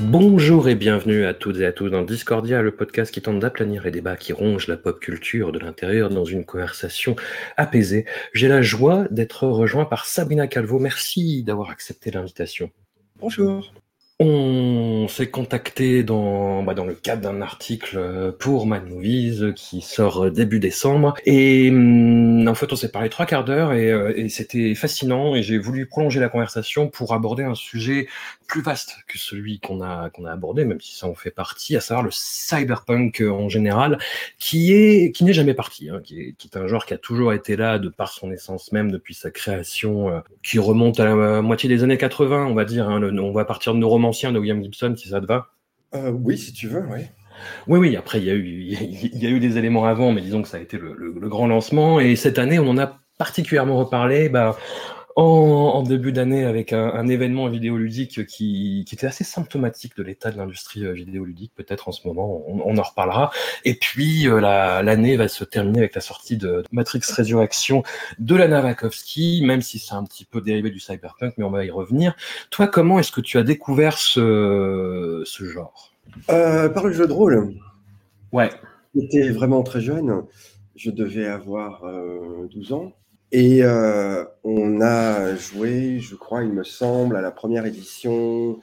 Bonjour et bienvenue à toutes et à tous dans Discordia, le podcast qui tente d'aplanir les débats qui rongent la pop culture de l'intérieur dans une conversation apaisée. J'ai la joie d'être rejoint par Sabrina Calvo. Merci d'avoir accepté l'invitation. Bonjour. On s'est contacté dans, bah, dans le cadre d'un article pour Mad Movies qui sort début décembre. Et hum, en fait, on s'est parlé trois quarts d'heure et, et c'était fascinant. Et j'ai voulu prolonger la conversation pour aborder un sujet plus vaste que celui qu'on a a abordé, même si ça en fait partie, à savoir le cyberpunk en général, qui est qui n'est jamais parti, hein, qui, est, qui, est, un genre qui a toujours été là de par son essence même depuis sa création, qui remonte à la moitié des années 80, on va dire. Hein, on va partir de nos romans ancien de William Gibson, si ça te va? Euh, Oui, si tu veux, oui. Oui, oui, après, il y, a eu, des éléments avant, mais disons que ça a été le, grand lancement. Et cette année, on en a particulièrement reparlé. Bah, en, début d'année avec un, un, événement vidéoludique qui, qui, était assez symptomatique de l'état de l'industrie euh, vidéoludique, peut-être en ce moment, on, en reparlera. Et puis euh, l'année va se terminer avec la sortie de Matrix Resurrection de la Navakovsky, même si c'est un petit peu dérivé du cyberpunk, mais on va y revenir. Toi, comment est-ce que tu as découvert ce genre? Euh, Par le jeu de rôle. Ouais. J'étais vraiment très jeune. Je devais avoir euh, 12 ans. Et euh, on a joué, je crois, il me semble, à la première édition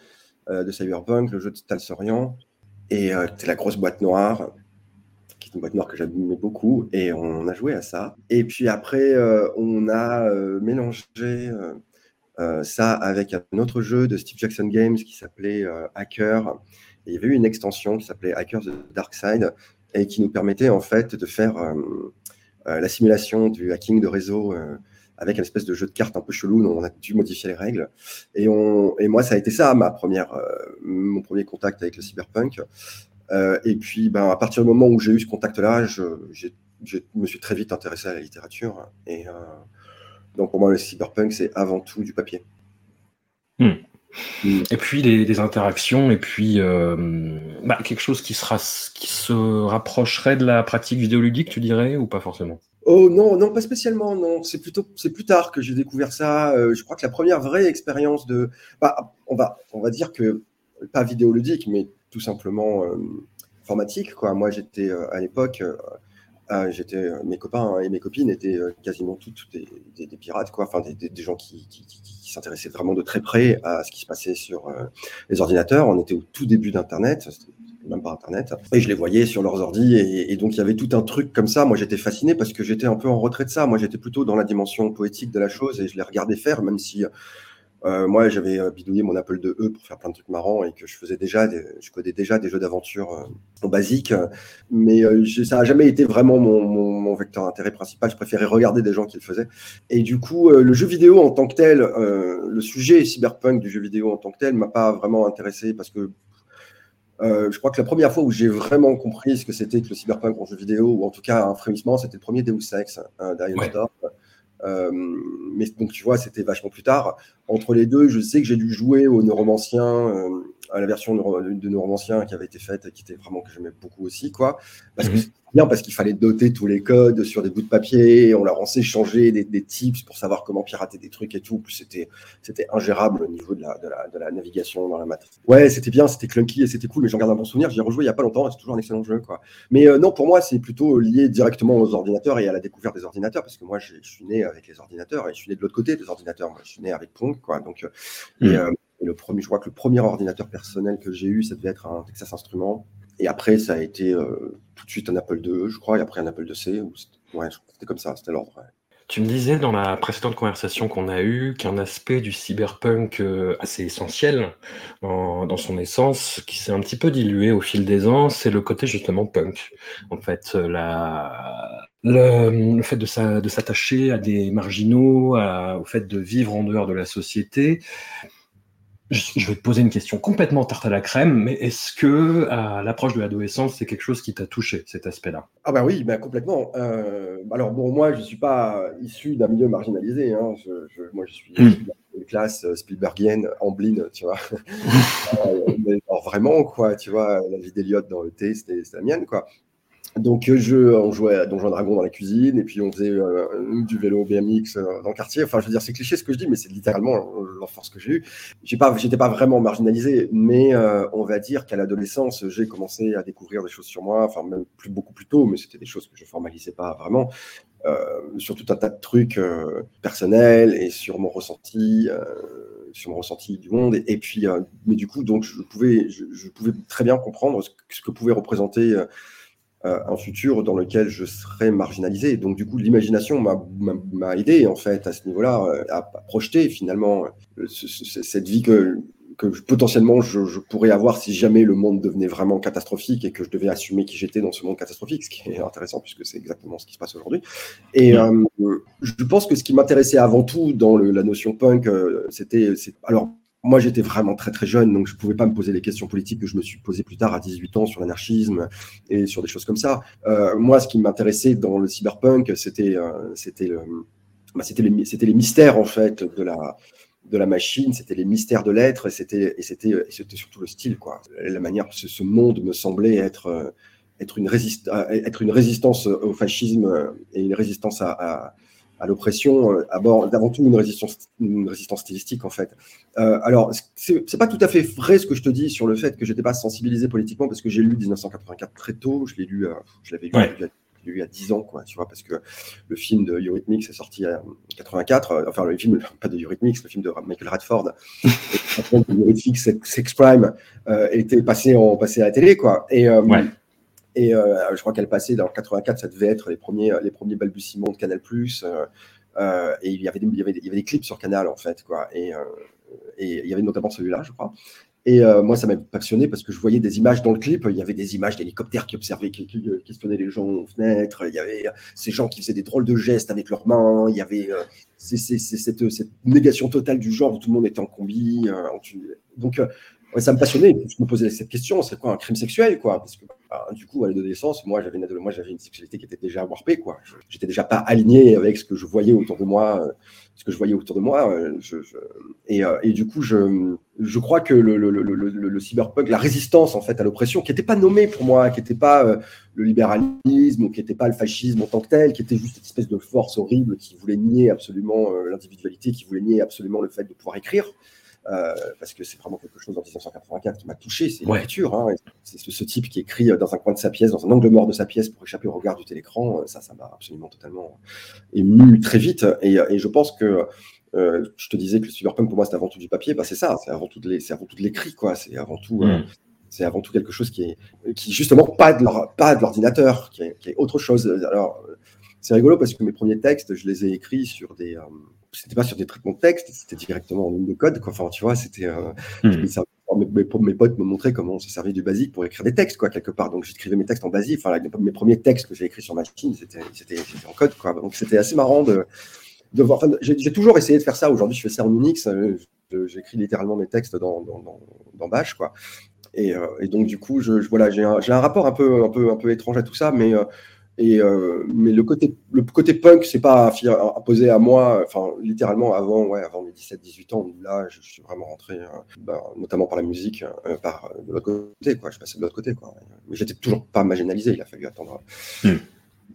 euh, de Cyberpunk, le jeu de Talsorian. Et c'était la grosse boîte noire, qui est une boîte noire que j'aimais beaucoup. Et on a joué à ça. Et puis après, euh, on a euh, mélangé euh, ça avec un autre jeu de Steve Jackson Games qui s'appelait Hacker. Il y avait eu une extension qui s'appelait Hacker the Dark Side et qui nous permettait en fait de faire euh, la simulation du hacking de réseau euh, avec une espèce de jeu de cartes un peu chelou dont on a dû modifier les règles. Et, moi, ça a été ça, ma première, euh, mon premier contact avec le cyberpunk. Euh, et puis, ben, à partir du moment où j'ai eu ce contact-là, je, me suis très vite intéressé à la littérature. Et euh, donc, pour moi, le cyberpunk, c'est avant tout du papier. Hmm. Et puis les, les, interactions, et puis euh, bah, quelque chose qui, sera, qui se rapprocherait de la pratique vidéoludique, tu dirais, ou pas forcément? Oh non, non, pas spécialement, non. C'est plutôt, c'est plus tard que j'ai découvert ça. Euh, je crois que la première vraie expérience de, bah, on va, on va dire que pas vidéoludique, mais tout simplement euh, informatique. Moi, j'étais à l'époque, j'étais, mes copains et mes copines étaient quasiment toutes des, des, des pirates, quoi. Enfin, des, des gens qui, qui, qui s'intéressait vraiment de très près à ce qui se passait sur euh, les ordinateurs. On était au tout début d'Internet, même pas Internet, et je les voyais sur leurs ordi, et, et, donc il y avait tout un truc comme ça. Moi, j'étais fasciné parce que j'étais un peu en retrait de ça. Moi, j'étais plutôt dans la dimension poétique de la chose, et je les regardais faire, même si euh, moi, j'avais bidouillé mon Apple IIe pour faire plein de trucs marrants et que je faisais déjà, des, je codais déjà des jeux d'aventure euh, basiques, mais euh, ça n'a jamais été vraiment mon, mon, mon vecteur d'intérêt principal. Je préférais regarder des gens qui le faisaient. Et du coup, euh, le jeu vidéo en tant que tel, euh, le sujet cyberpunk du jeu vidéo en tant que tel, m'a pas vraiment intéressé parce que je crois que la première fois où j'ai vraiment compris ce que c'était que le cyberpunk en jeu vidéo, ou en tout cas un frémissement, c'était le premier Deus Ex, hein, Darius ouais. Euh, mais donc, tu vois, c'était vachement plus tard. Entre les deux, je sais que j'ai dû jouer au Neuromancien, euh, à la version de Neuromancien qui avait été faite, qui était vraiment que j'aimais beaucoup aussi, quoi. Parce que bien parce qu'il fallait doter tous les codes sur des bouts de papier, on leur en changer des, des, tips pour savoir comment pirater des trucs et tout. Plus c'était c'était ingérable au niveau de la, de la, de la navigation dans la matrice. Ouais, c'était bien, c'était clunky et c'était cool, mais j'en garde un bon souvenir. J'y ai rejoué il y a pas longtemps, c'est toujours un excellent jeu, quoi. Mais euh, non, pour moi, c'est plutôt lié directement aux ordinateurs et à la découverte des ordinateurs, parce que moi, je suis né avec les ordinateurs et je suis né de l'autre côté des ordinateurs. Moi, je suis né avec Pong, quoi. Donc, mmh. et, euh, et le premier, je crois que le premier ordinateur personnel que j'ai eu, ça devait être un Texas Instruments. Et après, ça a été euh, tout de suite un Apple II, je crois, et après un Apple IIc. Ouais, c'était comme ça, c'était l'ordre. Ouais. Tu me disais dans la précédente conversation qu'on a eue qu'un aspect du cyberpunk euh, assez essentiel dans, son essence, qui s'est un petit peu dilué au fil des ans, c'est le côté justement punk. En fait, euh, le, fait de s'a- de s'attacher à des marginaux, au fait de vivre en dehors de la société. Je, vais te poser une question complètement tarte à la crème, mais est-ce que à l'approche de l'adolescence, c'est quelque chose qui t'a touché, cet aspect-là? Ah bah oui, bah complètement. Euh, alors bon, moi, je suis pas issu d'un milieu marginalisé. Hein. Je, je- moi, je suis Mm. issu d'une classe euh, Spielbergienne, Amblin, tu vois. Euh, mais alors vraiment, quoi, tu vois, la vie d'Eliott dans le thé, c'était la mienne, quoi. Donc, je, on jouait à Donjon Dragon dans la cuisine, et puis on faisait euh, du vélo BMX euh, dans le quartier. Enfin, je veux dire, c'est cliché ce que je dis, mais c'est littéralement euh, l'enfance que j'ai eue. J'ai pas, j'étais pas vraiment marginalisé, mais euh, on va dire qu'à l'adolescence, j'ai commencé à découvrir des choses sur moi, enfin même plus beaucoup plus tôt, mais c'était des choses que je formalisais pas vraiment, sur tout un tas de trucs personnels et sur mon ressenti, sur mon ressenti du monde. Et, puis, euh, mais du coup, donc je pouvais, je, pouvais très bien comprendre ce que, ce que pouvait représenter. euh, un futur dans lequel je serais marginalisé. Donc, du coup, l'imagination m'a- aidé, en fait, à ce niveau-là, euh, à, à projeter, finalement, euh, ce- ce- cette vie que, potentiellement je, je pourrais avoir si jamais le monde devenait vraiment catastrophique et que je devais assumer qui j'étais dans ce monde catastrophique, ce qui est intéressant puisque c'est exactement ce qui se passe aujourd'hui. Et euh, je pense que ce qui m'intéressait avant tout dans le- la notion punk, euh, c'était... Alors, moi, j'étais vraiment très très jeune, donc je pouvais pas me poser les questions politiques que je me suis posé plus tard à 18 ans sur l'anarchisme et sur des choses comme ça. Euh, moi, ce qui m'intéressait dans le cyberpunk, c'était euh, bah, les, mystères en fait de la de la machine, c'était les mystères de l'être, et c'était surtout le style quoi. La manière ce, ce monde me semblait être euh, être une résist être une résistance au fascisme euh, et une résistance à à l'oppression, euh, d'abord- avant tout une résistance, une résistance stylistique en fait. Euh, alors, c'est pas tout à fait vrai ce que je te dis sur le fait que j'étais pas sensibilisé politiquement parce que j'ai lu 1984 très tôt, je l'ai lu, euh, je l'avais lu, Ouais. lu a 10 ans, quoi, tu vois, parce que le film de Eurythmics est sorti en 84, euh, enfin le film, pas de Eurythmics, le film de Michael Radford, Eurythmics Sex Crime euh, était passé, en, passé à la télé, quoi. Et, euh, Ouais. Et euh, je crois qu'elle passait dans 84, ça devait être les premiers, les premiers balbutiements de Canal+. Euh, euh, et il y, avait des, clips sur Canal, en fait. Quoi. Et, euh, il y avait notamment celui-là, je crois. Et euh, moi, ça m'a passionné parce que je voyais des images dans le clip. Il y avait des images d'hélicoptères qui observaient, qui, qui, espionnaient les gens aux fenêtres. Il y avait ces gens qui faisaient des drôles de gestes avec leurs mains. Il y avait euh, cette, négation totale du genre où tout le monde était en combi. Euh, donc, euh, ça me passionnait. Je me posais cette question c'est quoi un crime sexuel quoi? Bah, du coup, à l'adolescence, moi, j'avais une, sexualité qui était déjà warpée. Quoi. J'étais déjà pas aligné avec ce que je voyais autour de moi. Euh, ce que je voyais autour de moi. Euh, euh, et, du coup, je, crois que le, le, cyberpunk, la résistance en fait à l'oppression, qui n'était pas nommée pour moi, qui n'était pas le libéralisme, ou qui n'était pas le fascisme en tant que tel, qui était juste cette espèce de force horrible qui voulait nier absolument l'individualité, qui voulait nier absolument le fait de pouvoir écrire. Euh, parce que c'est vraiment quelque chose en 1984 qui m'a touché, c'est Ouais. l'écriture. Hein, c'est ce, ce, type qui écrit dans un coin de sa pièce, dans un angle mort de sa pièce pour échapper au regard du télécran. Ça, ça m'a absolument totalement ému très vite. Et, et je pense que euh, je te disais que le cyberpunk pour moi c'est avant tout du papier, bah, c'est ça, c'est avant tout de les, c'est avant tout de l'écrit quoi, c'est avant tout, Mm. euh, c'est avant tout quelque chose qui est, qui justement pas de l'ordinateur, qui est, qui est autre chose. Alors c'est rigolo parce que mes premiers textes, je les ai écrits sur des, euh, c'était pas sur des traitements de texte, c'était directement en ligne de code, quoi. Enfin, tu vois, c'était, euh, Mm. ça- mes, mes, mes potes me montraient comment on se servait du basique pour écrire des textes, quoi, quelque part. Donc j'écrivais mes textes en basique. Enfin, les- mes premiers textes que j'ai écrits sur machine, c'était, en code, quoi. Donc c'était assez marrant de, de voir. Enfin, j'ai, toujours essayé de faire ça. Aujourd'hui, je fais ça en Unix. euh, j'écris littéralement mes textes dans, dans, dans, dans Bash, quoi. Et, euh, et donc du coup, je, je- voilà, j'ai un, un rapport un peu, un peu, un peu étrange à tout ça, mais et euh, mais le côté, le côté punk, c'est pas imposé à moi, enfin littéralement avant, ouais, avant mes 17-18 ans, où là, je, je suis vraiment rentré, euh, bah, notamment par la musique, euh, par de l'autre côté, quoi. Je passais de l'autre côté, quoi. Mais j'étais toujours pas marginalisé. Il a fallu attendre Mm.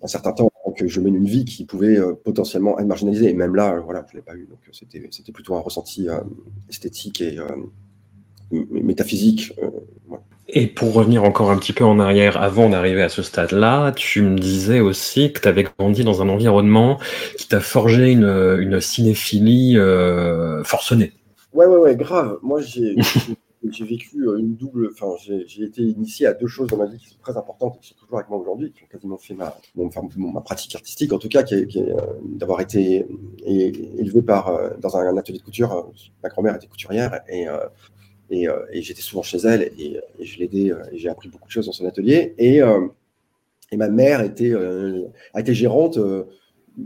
un certain temps que je mène une vie qui pouvait potentiellement être marginalisée. Et même là, voilà, je l'ai pas eu. Donc c'était, c'était plutôt un ressenti esthétique et métaphysique. ouais. Et pour revenir encore un petit peu en arrière, avant d'arriver à ce stade-là, tu me disais aussi que tu avais grandi dans un environnement qui t'a forgé une, cinéphilie euh, forcenée. Ouais, ouais, ouais, grave. Moi, j'ai, vécu euh, une double. Enfin, j'ai été initié à deux choses dans ma vie qui sont très importantes et qui sont toujours avec moi aujourd'hui, qui ont quasiment fait ma, ma pratique artistique, en tout cas, qui est, euh, d'avoir été élevé par, dans un, atelier de couture. Ma grand-mère était couturière et, et, et j'étais souvent chez elle et, je l'aidais et j'ai appris beaucoup de choses dans son atelier. Et, et ma mère était, a été gérante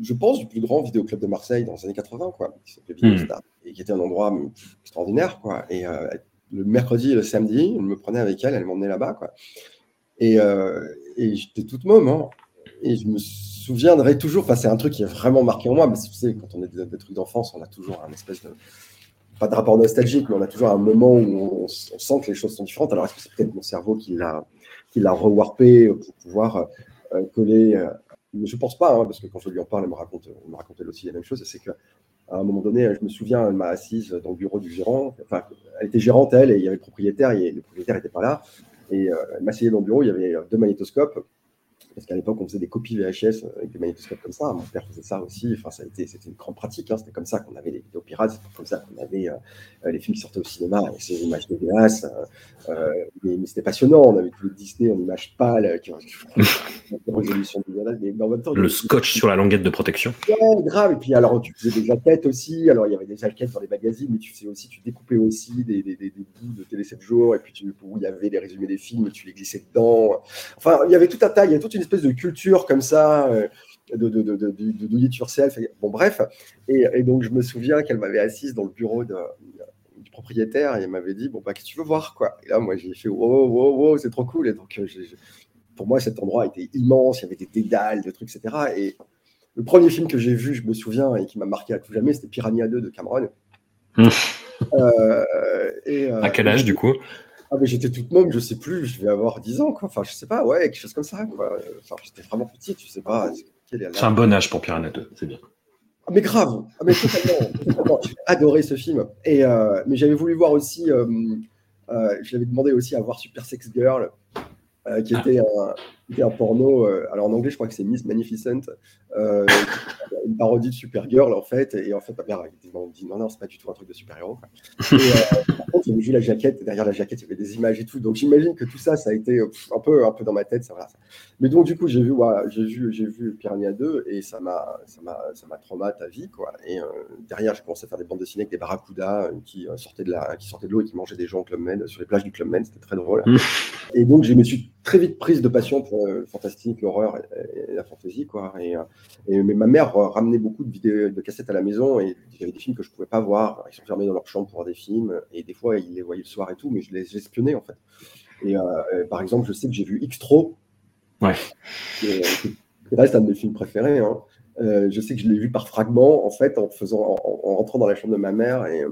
je pense, du plus grand vidéoclub de Marseille dans les années 80, quoi, qui hmm. et qui était un endroit extraordinaire, quoi. Et euh, le mercredi et le samedi, elle me prenait avec elle, elle m'emmenait là-bas, quoi. Et, euh, et j'étais toute môme, hein. et je me souviendrai toujours, enfin, c'est un truc qui est vraiment marqué en moi, mais tu sais, quand on est des, trucs d'enfance, on a toujours un espèce de, pas de rapport nostalgique, mais on a toujours un moment où on, sent que les choses sont différentes. Alors, est-ce que c'est peut-être mon cerveau qui l'a, rewarpé pour pouvoir euh, coller mais je pense pas, hein, parce que quand je lui en parle, elle me raconte, me racontait aussi la même chose. C'est qu'à un moment donné, je me souviens, elle m'a assise dans le bureau du gérant. Enfin, elle était gérante, elle, et il y avait le propriétaire, et le propriétaire n'était pas là. Et euh, elle m'a assise dans le bureau, il y avait deux magnétoscopes parce qu'à l'époque, on faisait des copies VHS avec des magnétoscopes comme ça. Mon père faisait ça aussi. Enfin, ça a été, c'était une grande pratique. Hein. C'était comme ça qu'on avait les vidéos pirates. C'était comme ça qu'on avait euh, les films qui sortaient au cinéma avec ces images de glace. Euh, euh, mais, c'était passionnant. On avait tous les Disney en images pâles, qui résolution mais en même temps, le scotch sur la languette de protection. Ouais, grave. Et puis alors, tu faisais des jaquettes aussi. Alors, il y avait des jaquettes dans les magazines, mais tu faisais aussi, tu découpais aussi des, des, des, bouts de Télé 7 jours. Et puis, tu, où il y avait les résumés des films, tu les glissais dedans. Enfin, il y avait tout un tas. Il y a toute une espèce de culture comme ça, euh, de, de, de, de, do it yourself. Bon, bref. Et, donc, je me souviens qu'elle m'avait assise dans le bureau de, du propriétaire et elle m'avait dit Bon, bah, qu'est-ce que tu veux voir quoi? Et là, moi, j'ai fait Wow, wow, wow, c'est trop cool. Et donc, euh, pour moi, cet endroit était immense. Il y avait des dédales, de trucs, etc. Et le premier film que j'ai vu, je me souviens, et qui m'a marqué à tout jamais, c'était Piranha 2 de Cameron. Mmh. Euh, et, à quel âge, du coup? Ah, mais j'étais toute môme, je sais plus, je vais avoir 10 ans, quoi. Enfin, je sais pas, ouais, quelque chose comme ça, quoi. Enfin, j'étais vraiment petite, je sais pas. C'est un bon âge pour Piranha 2, c'est bien. Ah, mais grave, ah, mais totalement, J'ai adoré ce film. Et, euh, mais j'avais voulu voir aussi, euh, euh, je l'avais demandé aussi à voir Super Sex Girl, qui, ah. était un, qui, était un, porno. alors en anglais, je crois que c'est Miss Magnificent, une parodie de Supergirl en fait. Et en fait, ma mère a dit non, non, c'est pas du tout un truc de super-héros. Et euh, j'avais vu la jaquette, derrière la jaquette, il y avait des images et tout. Donc j'imagine que tout ça, ça a été un, peu, un peu dans ma tête. Ça, voilà. Mais donc, du coup, j'ai vu, j'ai vu, j'ai vu Piranha 2 et ça m'a, ça m'a, ça m'a traumatisé à vie. Quoi. Et euh, derrière, j'ai commencé à faire des bandes dessinées avec des barracudas euh, qui, sortaient de la, qui sortaient de l'eau et qui mangeaient des gens au Club Med, sur les plages du Club Med. C'était très drôle. Mmh. Et donc, je me suis très vite prise de passion pour le fantastique, l'horreur et, la fantasy. Quoi. Et, et mais ma mère ramenait beaucoup de vidéos, de cassettes à la maison et il y avait des films que je pouvais pas voir. Ils sont fermés dans leur chambre pour voir des films et des fois ils les voyaient le soir et tout, mais je les espionnais en fait. Et euh, par exemple, je sais que j'ai vu Xtro. Ouais. Qui, reste un de mes films préférés. Hein. Euh, je sais que je l'ai vu par fragments en fait en faisant, en, rentrant dans la chambre de ma mère et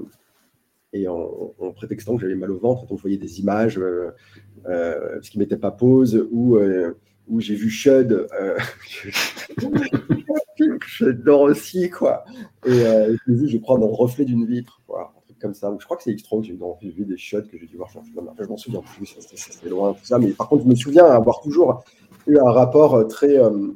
et en, prétextant que j'avais mal au ventre, donc je voyais des images euh, euh, parce qu'il mettait pas pause ou où j'ai vu Shud, euh, j'adore aussi, quoi. Et euh, je vu, je prends dans le reflet d'une vitre, comme ça. Je crois que c'est X-Tro que j'ai vu, des Shud que j'ai dû voir. Je, m'en souviens plus, c'était loin, tout ça. Mais par contre, je me souviens avoir toujours eu un rapport euh, très. Euh,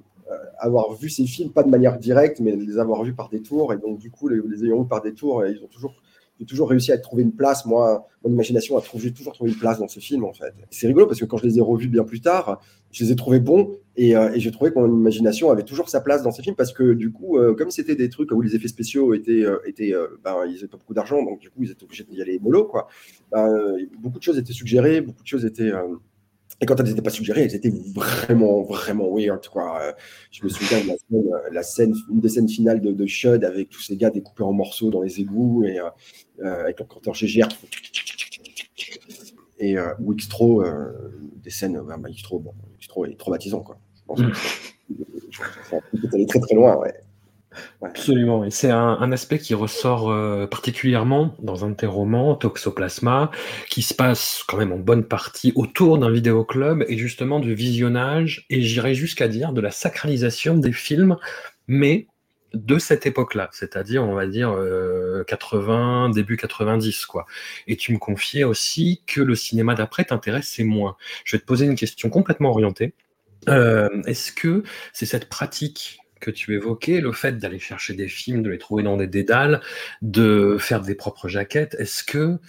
avoir vu ces films, pas de manière directe, mais les avoir vus par détour. Et donc, du coup, les, les ayant vus par détour, ils ont toujours j'ai toujours réussi à trouver une place. Moi, mon imagination a toujours trouvé une place dans ce film, en fait. C'est rigolo parce que quand je les ai revus bien plus tard, je les ai trouvés bons et, euh, j'ai trouvé que mon imagination avait toujours sa place dans ces films parce que du coup, euh, comme c'était des trucs où les effets spéciaux étaient, euh, étaient ben, ils n'avaient pas beaucoup d'argent, donc du coup, ils étaient obligés d'y aller mollo, quoi. Ben, beaucoup de choses étaient suggérées, beaucoup de choses étaient et quand elles n'étaient pas suggérées, elles étaient vraiment, vraiment weird. Quoi. Euh, je me souviens de la scène, euh, une des scènes finales de, Shud avec tous ces gars découpés en morceaux dans les égouts et euh, avec leur compteur GGR et euh, Wixtro, des scènes, bah, Wixtro, bon, Wixtro est traumatisant. Quoi. Je pense que allait très très loin. Ouais. Absolument, et c'est un, aspect qui ressort euh, particulièrement dans un de tes romans, Toxoplasma, qui se passe quand même en bonne partie autour d'un vidéoclub et justement du visionnage, et j'irais jusqu'à dire de la sacralisation des films, mais de cette époque-là, c'est-à-dire on va dire 80, euh, début 90 quoi. Et tu me confiais aussi que le cinéma d'après t'intéressait moins. Je vais te poser une question complètement orientée. Euh, est-ce que c'est cette pratique que tu évoquais, le fait d'aller chercher des films, de les trouver dans des dédales, de faire des propres jaquettes, est-ce que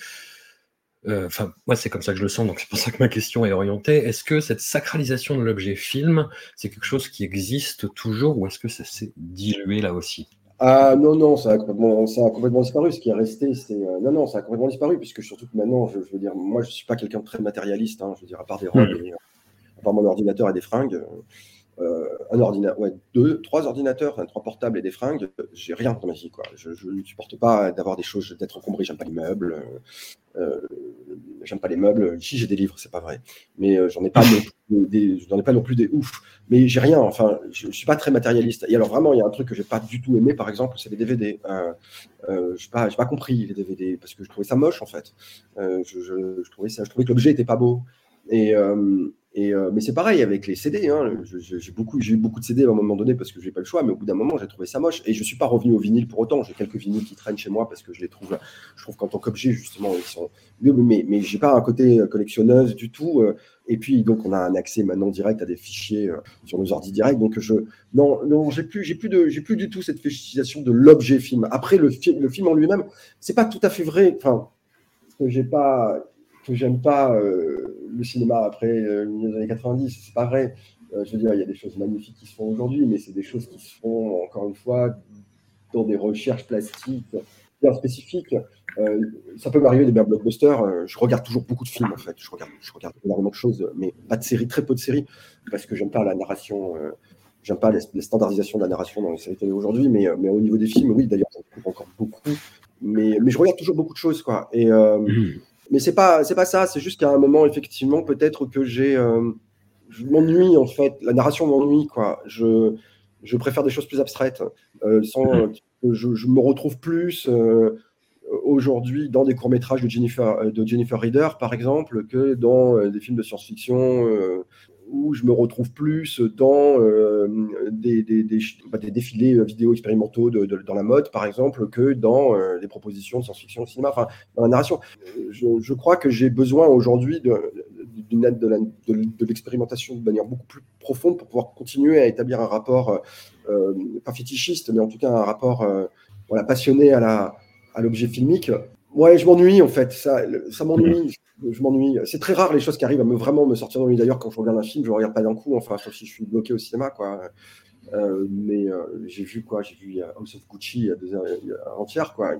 euh, enfin, moi, c'est comme ça que je le sens, donc c'est pour ça que ma question est orientée. Est-ce que cette sacralisation de l'objet film, c'est quelque chose qui existe toujours ou est-ce que ça s'est dilué là aussi? Ah non, non, ça a complètement, ça a complètement disparu. Ce qui est resté, c'est. euh, non, non, ça a complètement disparu, puisque surtout que maintenant, je, je veux dire, moi, je suis pas quelqu'un de très matérialiste, hein, je veux dire, à part des robes, et, euh, à part mon ordinateur et des fringues. euh, un ordinateur, ouais, deux, trois ordinateurs, trois portables et des fringues, euh, j'ai rien dans ma vie, quoi. Je, je ne supporte pas d'avoir des choses, d'être encombré, j'aime pas les meubles, euh, euh, j'aime pas les meubles. Ici, j'ai des livres, c'est pas vrai, mais euh, j'en ai pas non plus des, ai pas non plus des ouf. Mais j'ai rien, enfin, je, je suis pas très matérialiste. Et alors vraiment, il y a un truc que j'ai pas du tout aimé, par exemple, c'est les DVD. Euh, euh, j'ai pas, pas compris les DVD parce que je trouvais ça moche en fait. Euh, je, je, je trouvais ça, je trouvais que l'objet était pas beau. Et, euh, et euh, mais c'est pareil avec les CD. Hein. Je- J'ai beaucoup, j'ai eu beaucoup de CD à un moment donné parce que j'ai pas le choix. Mais au bout d'un moment, j'ai trouvé ça moche. Et je suis pas revenu au vinyle pour autant. J'ai quelques vinyles qui traînent chez moi parce que je les trouve, je trouve qu'en tant qu'objet justement, ils sont mieux. Mais mais j'ai pas un côté collectionneuse du tout. euh. Et puis donc on a un accès maintenant direct à des fichiers euh, sur nos ordi directs. Donc je non non j'ai plus j'ai plus de j'ai plus du tout cette fétichisation de l'objet film. Après le film le film en lui-même, c'est pas tout à fait vrai. Enfin que j'ai pas que j'aime pas euh, le cinéma après le milieu des années 90, c'est pas vrai. Euh, je veux dire, il y a des choses magnifiques qui se font aujourd'hui, mais c'est des choses qui se font, encore une fois, dans des recherches plastiques bien spécifiques. Euh, ça peut m'arriver des bien blockbusters. euh, je regarde toujours beaucoup de films, en fait. Je regarde, je énormément de choses, mais pas de séries, très peu de séries, parce que j'aime pas la narration. J'aime pas les, standardisations de la narration dans les séries télé aujourd'hui, mais, mais au niveau des films, oui, d'ailleurs, j'en trouve encore beaucoup. Mais, mais je regarde toujours beaucoup de choses, quoi. Et, euh, mais c'est pas c'est pas ça c'est juste qu'à un moment effectivement peut-être que j'ai euh, je m'ennuie en fait la narration m'ennuie quoi je je préfère des choses plus abstraites euh, sans Mhm. je, je me retrouve plus euh, aujourd'hui dans des courts métrages de Jennifer de Jennifer Reader par exemple que dans des films de science-fiction où je me retrouve plus dans euh, bah, des défilés euh, vidéo expérimentaux dans la mode, par exemple, que dans euh, des propositions de science-fiction au cinéma, enfin, dans la narration. Euh, Je, crois que j'ai besoin aujourd'hui d'une de, de- l'expérimentation de manière beaucoup plus profonde pour pouvoir continuer à établir un rapport, pas fétichiste, mais en tout cas un rapport passionné à, la, à l'objet filmique. Ouais, je m'ennuie en fait, ça m'ennuie. Je m'ennuie. C'est très rare les choses qui arrivent à me vraiment me sortir d'ennui. D'ailleurs, quand je regarde un film, je ne regarde pas d'un coup, enfin, sauf si je suis bloqué au cinéma, quoi. Euh, mais euh, j'ai vu quoi J'ai vu House of Gucci il y a deux heures il y a entière, quoi.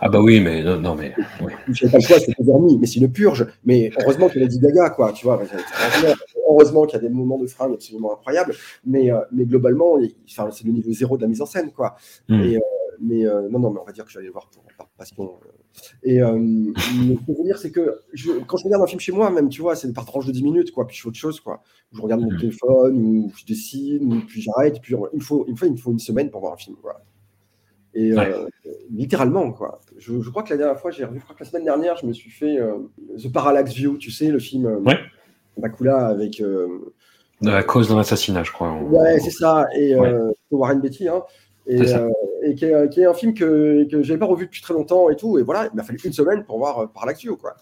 Ah bah oui, mais non, non, mais oui. je pas le choix, c'était vernis, mais c'est une purge. Mais heureusement qu'il a Lady Gaga, quoi, tu vois. Heureusement qu'il y a des moments de fringue absolument incroyables, mais, euh, mais globalement, c'est le niveau zéro de la mise en scène, quoi. Mm. Et, euh, mais euh, non, non, mais on va dire que j'allais le voir pour, par passion. euh. Et euh, ce que je veux dire, c'est que je- quand je regarde un film chez moi, même, tu vois, c'est par tranche de 10 minutes, quoi, puis je fais autre chose, quoi. Je regarde mon Mhm. téléphone, ou je dessine, ou puis j'arrête, puis il me faut, il me faut, il me faut une semaine pour voir un film, quoi. Et Ouais. euh, littéralement, quoi. Je, je crois que la dernière fois, j'ai revu, je crois que la semaine dernière, je me suis fait euh, The Parallax View, tu sais, le film euh, Ouais. Bakula avec. De la cause d'un assassinat, je crois. Ouais, c'est ça. Et euh, Warren Beatty, hein. Et, ça. Euh, et qui, est, qui est un film que, que je n'avais pas revu depuis très longtemps et tout. Et voilà, il m'a fallu une semaine pour voir euh, Parallax View, quoi.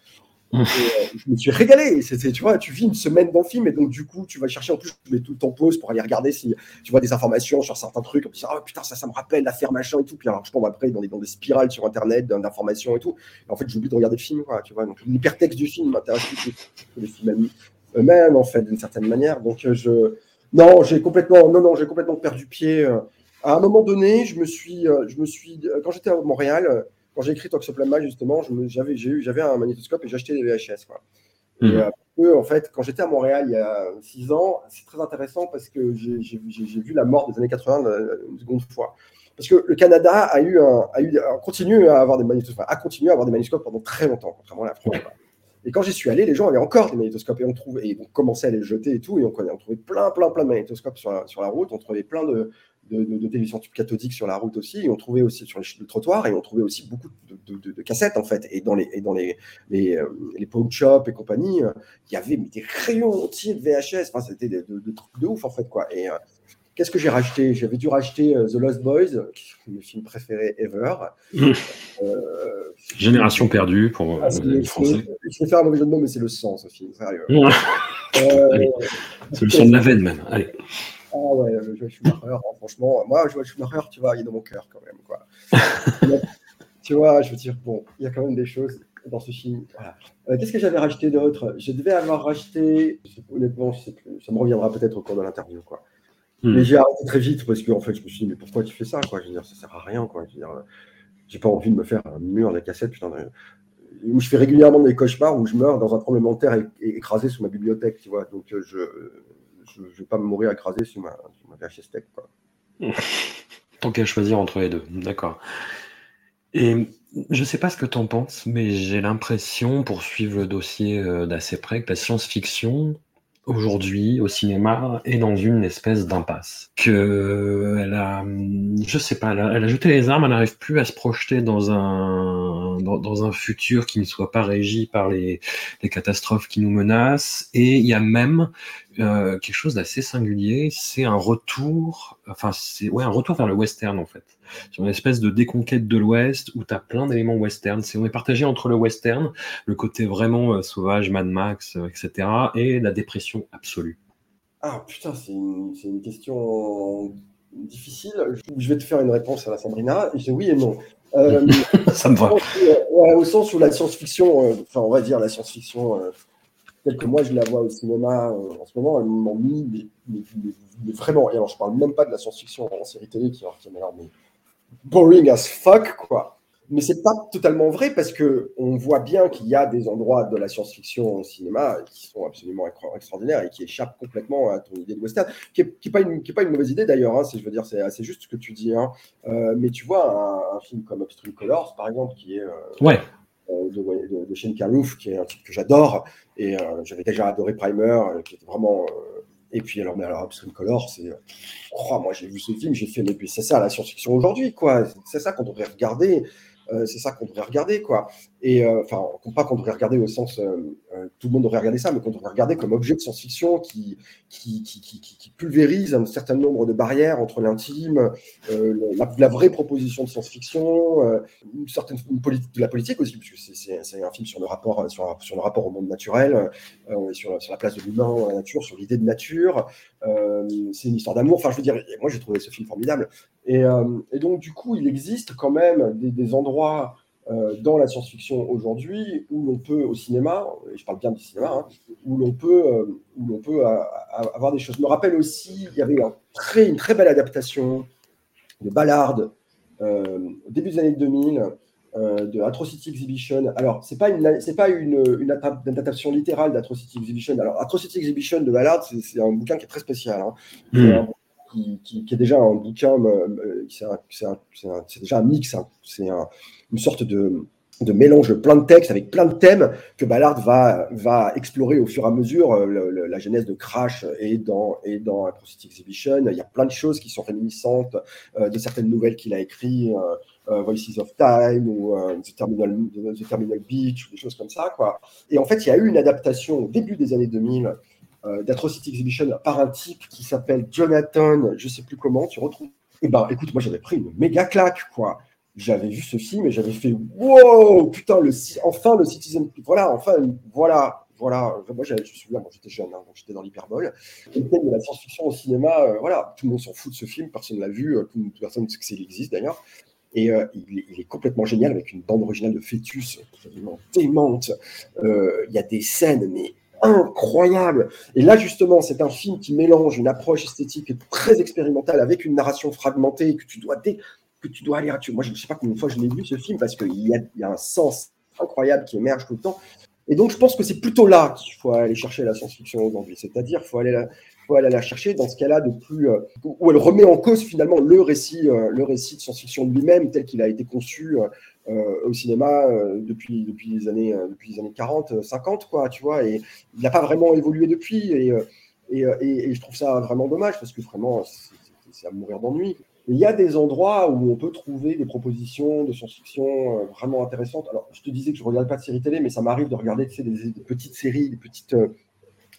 Mmh. Et, euh, je me suis régalé. C'était, tu vois, tu vis une semaine dans le film et donc du coup, tu vas chercher en plus, tu mets tout le temps pause pour aller regarder si tu vois des informations sur certains trucs. Ah putain, ça, ça me rappelle l'affaire machin et tout. Puis alors, je tombe après dans des, dans des spirales sur Internet d'informations et tout. Et en fait, j'oublie de regarder le film, quoi. Tu vois, donc l'hypertexte du film m'intéresse plus que les films amis eux-mêmes, en fait, d'une certaine manière. Donc, euh, je, non, j'ai complètement, non, non, j'ai complètement perdu pied. euh. À un moment donné, je me suis, euh, je me suis, euh, quand j'étais à Montréal, euh, quand j'ai écrit Toxoplasma, justement, j'avais, j'ai eu, j'avais un magnétoscope et acheté des VHS, quoi. Et, euh, eux, en fait, quand j'étais à Montréal il y a six ans, c'est très intéressant parce que j'ai, vu la mort des années 80 euh, une seconde fois. Parce que le Canada a eu un, a eu, a continué à avoir des magnétoscopes, a continué à avoir des magnétoscopes pendant très longtemps, contrairement à la France. quoi. Et quand j'y suis allé, les gens avaient encore des magnétoscopes et on trouvait, et on commençait à les jeter et tout, et on, on trouvait plein, plein, plein de magnétoscopes sur la, sur la route, on trouvait plein de, de, de, de télévisions tubes cathodiques sur la route aussi, et on trouvait aussi sur les, le trottoir, et on trouvait aussi beaucoup de, cassettes en fait, et dans les, et dans les, les, euh, les pawn shops et compagnie, euh, il y avait des rayons entiers de VHS, enfin, c'était des de, de trucs de ouf en fait quoi. Et euh, qu'est-ce que j'ai racheté? J'avais dû racheter The Lost Boys, qui est mon film préféré ever. Euh, Génération perdue pour ah, les Français. Je vais faire un mauvais jeu de mots, mais c'est le sang ce film, sérieux. Euh, Allez. C'est le son de la veine même. Allez. Ah ouais, le Joël Schumacher, hein, franchement, moi, Joël Schumacher, tu vois, il est dans mon cœur quand même, quoi. tu vois, je veux dire, bon, il y a quand même des choses. dans ce film. Voilà. Euh, Qu'est-ce que j'avais racheté d'autre? Je devais avoir racheté, je sais pas, honnêtement, je sais plus. ça me reviendra peut-être au cours de l'interview. quoi. Hmm. Mais j'ai arrêté très vite parce que en fait, je me suis dit, mais pourquoi tu fais ça quoi? Je veux dire, ça sert à rien. quoi. Je veux dire, euh, j'ai pas envie de me faire un mur de cassette, putain. de- Où je fais régulièrement des cauchemars où je meurs dans un tremblement de terre écrasé sous ma bibliothèque, tu vois. Donc, euh, je je ne vais pas me mourir écrasé sous ma, sous ma VHS Tech, quoi. Tant qu'à choisir entre les deux, d'accord. Et je sais pas ce que tu en penses, mais j'ai l'impression, pour suivre le dossier euh, d'assez près, que la science-fiction, aujourd'hui, au cinéma, est dans une espèce d'impasse. Que elle a, je sais pas, elle a, jeté les armes, elle n'arrive plus à se projeter dans un, dans un futur qui ne soit pas régi par les, les catastrophes qui nous menacent. Et il y a même euh, quelque chose d'assez singulier, c'est un retour, enfin c'est ouais un retour vers le western en fait, sur une espèce de déconquête de l'Ouest où tu as plein d'éléments western. C'est on est partagé entre le western, le côté vraiment euh, sauvage, Mad Max, euh, etc., et la dépression absolue. Ah putain, c'est une, c'est une question difficile. Je, vais te faire une réponse à la Sabrina. Je dis oui et non. Ça me va. au, sens où, ouais, au sens où la science-fiction, enfin on va dire la science-fiction, telle que moi je la vois au cinéma euh, en ce moment, elle m'ennuie, mais, mais, vraiment. Et alors je parle même pas de la science-fiction en série télé qui, est alors, mais boring as fuck quoi. Mais c'est pas totalement vrai parce que on voit bien qu'il y a des endroits de la science-fiction au cinéma qui sont absolument extra- extraordinaires et qui échappent complètement à ton idée de western, qui est, qui est pas une qui est pas une mauvaise idée d'ailleurs. Hein, je veux dire c'est assez juste ce que tu dis. Hein. Euh, mais tu vois un, film comme Upstream Colors par exemple qui est euh, Ouais, de, de, de Shane Carruth, qui est un type que j'adore. Et euh, j'avais déjà adoré Primer, euh, qui était vraiment. euh, et puis, alors, mais alors Upstream Color, c'est. euh, oh, moi, j'ai vu ce film, j'ai fait, mais c'est ça la science-fiction aujourd'hui, quoi. C'est ça qu'on devrait regarder. Euh, c'est ça qu'on devrait regarder, quoi. Et euh, enfin, pas qu'on devrait regarder au sens. euh, euh, tout le monde devrait regarder ça, mais qu'on devrait regarder comme objet de science-fiction qui, qui, qui, pulvérise un certain nombre de barrières entre l'intime, euh, la, la vraie proposition de science-fiction, euh, une certaine une de la politique aussi, parce que c'est- un film sur le rapport, euh, sur, sur le rapport au monde naturel, euh, sur, sur la place de l'humain dans la nature, sur l'idée de nature. Euh, c'est une histoire d'amour. Enfin, je veux dire, moi j'ai trouvé ce film formidable. Et, euh, et donc, du coup, il existe quand même des endroits euh, dans la science-fiction aujourd'hui où l'on peut, au cinéma, et je parle bien du cinéma, hein, où l'on peut, euh, où l'on peut euh, avoir des choses. Je me rappelle aussi, il y avait un très, une très belle adaptation de Ballard euh, au début des années 2000 euh, de Atrocity Exhibition. Alors, c'est pas une, c'est pas une, adaptation littérale d'Atrocity Exhibition. Alors, Atrocity Exhibition de Ballard, c'est, un bouquin qui est très spécial. hein. Hmm. Qui, est déjà un bouquin, c'est, déjà un mix, hein. c'est un- une sorte de, mélange de plein de textes avec plein de thèmes que Ballard va, explorer au fur et à mesure. euh, la genèse de Crash et dans, et dans Exhibition. Il y a plein de choses qui sont réminiscentes euh, de certaines nouvelles qu'il a écrites, euh, Voices of Time ou The, Terminal, Terminal Beach, ou des choses comme ça. Quoi. Et en fait, il y a eu une adaptation au début des années 2000 euh, d'Atrocity Exhibition par un type qui s'appelle Jonathan, je sais plus comment, tu retrouves. Et ben, écoute, moi j'avais pris une méga claque, quoi. J'avais vu ce film et j'avais fait wow, putain, le, enfin le Citizen, voilà, enfin, voilà, voilà. Moi, je me souviens, moi j'étais jeune, hein, j'étais dans l'hyperbole. Et de la science-fiction au cinéma, euh, voilà, tout le monde s'en fout de ce film, personne ne l'a vu, euh, personne ne sait que c'est- il existe d'ailleurs. Et euh, il, est, complètement génial avec une bande originale de Fœtus absolument démente. Euh, Il y a des scènes, mais incroyables. Et là, justement, c'est un film qui mélange une approche esthétique très expérimentale avec une narration fragmentée que tu dois, dé- que tu dois aller. tu- Moi, je ne sais pas combien de fois je l'ai vu ce film parce qu'il y a, un sens incroyable qui émerge tout le temps. Et donc, je pense que c'est plutôt là qu'il faut aller chercher la science-fiction aujourd'hui. C'est-à-dire, il faut aller la, faut aller la chercher dans ce cas-là de plus euh, où elle remet en cause finalement le récit, euh, le récit de science-fiction lui-même tel qu'il a été conçu euh, au cinéma euh, depuis depuis les années euh, depuis les années 40, euh, 50 quoi, tu vois. Et il n'a pas vraiment évolué depuis. Et, euh, et, euh, et- je trouve ça vraiment dommage parce que vraiment c'est- à mourir d'ennui. Il y a des endroits où on peut trouver des propositions de science-fiction euh, vraiment intéressantes. Alors, je te disais que je ne regarde pas de séries télé, mais ça m'arrive de regarder tu des, petites séries, des petites. euh,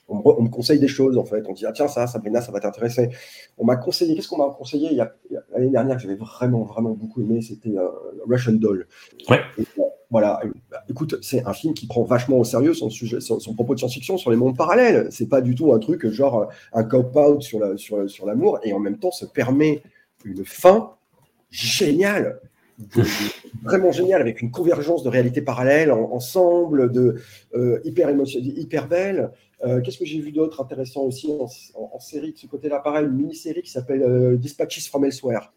on, me, on me conseille des choses, en fait. On dit, ah tiens, ça, Sabrina, ça va t'intéresser. On m'a conseillé, qu'est-ce qu'on m'a conseillé il y a, l'année dernière que j'avais vraiment, vraiment beaucoup aimé, c'était euh, Russian Doll. Ouais. Et, voilà, bah, écoute, c'est un film qui prend vachement au sérieux son, sujet, son, son propos de science-fiction sur les mondes parallèles. C'est pas du tout un truc genre un cop-out sur, la, sur, sur l'amour et en même temps se permet une fin géniale vraiment génial avec une convergence de réalités parallèles ensemble, de euh, hyper émotionnelles, hyper belles. Euh, qu'est-ce que j'ai vu d'autre intéressant aussi en, série de ce côté-là? Pareil, une mini-série qui s'appelle euh, Dispatches from Elsewhere.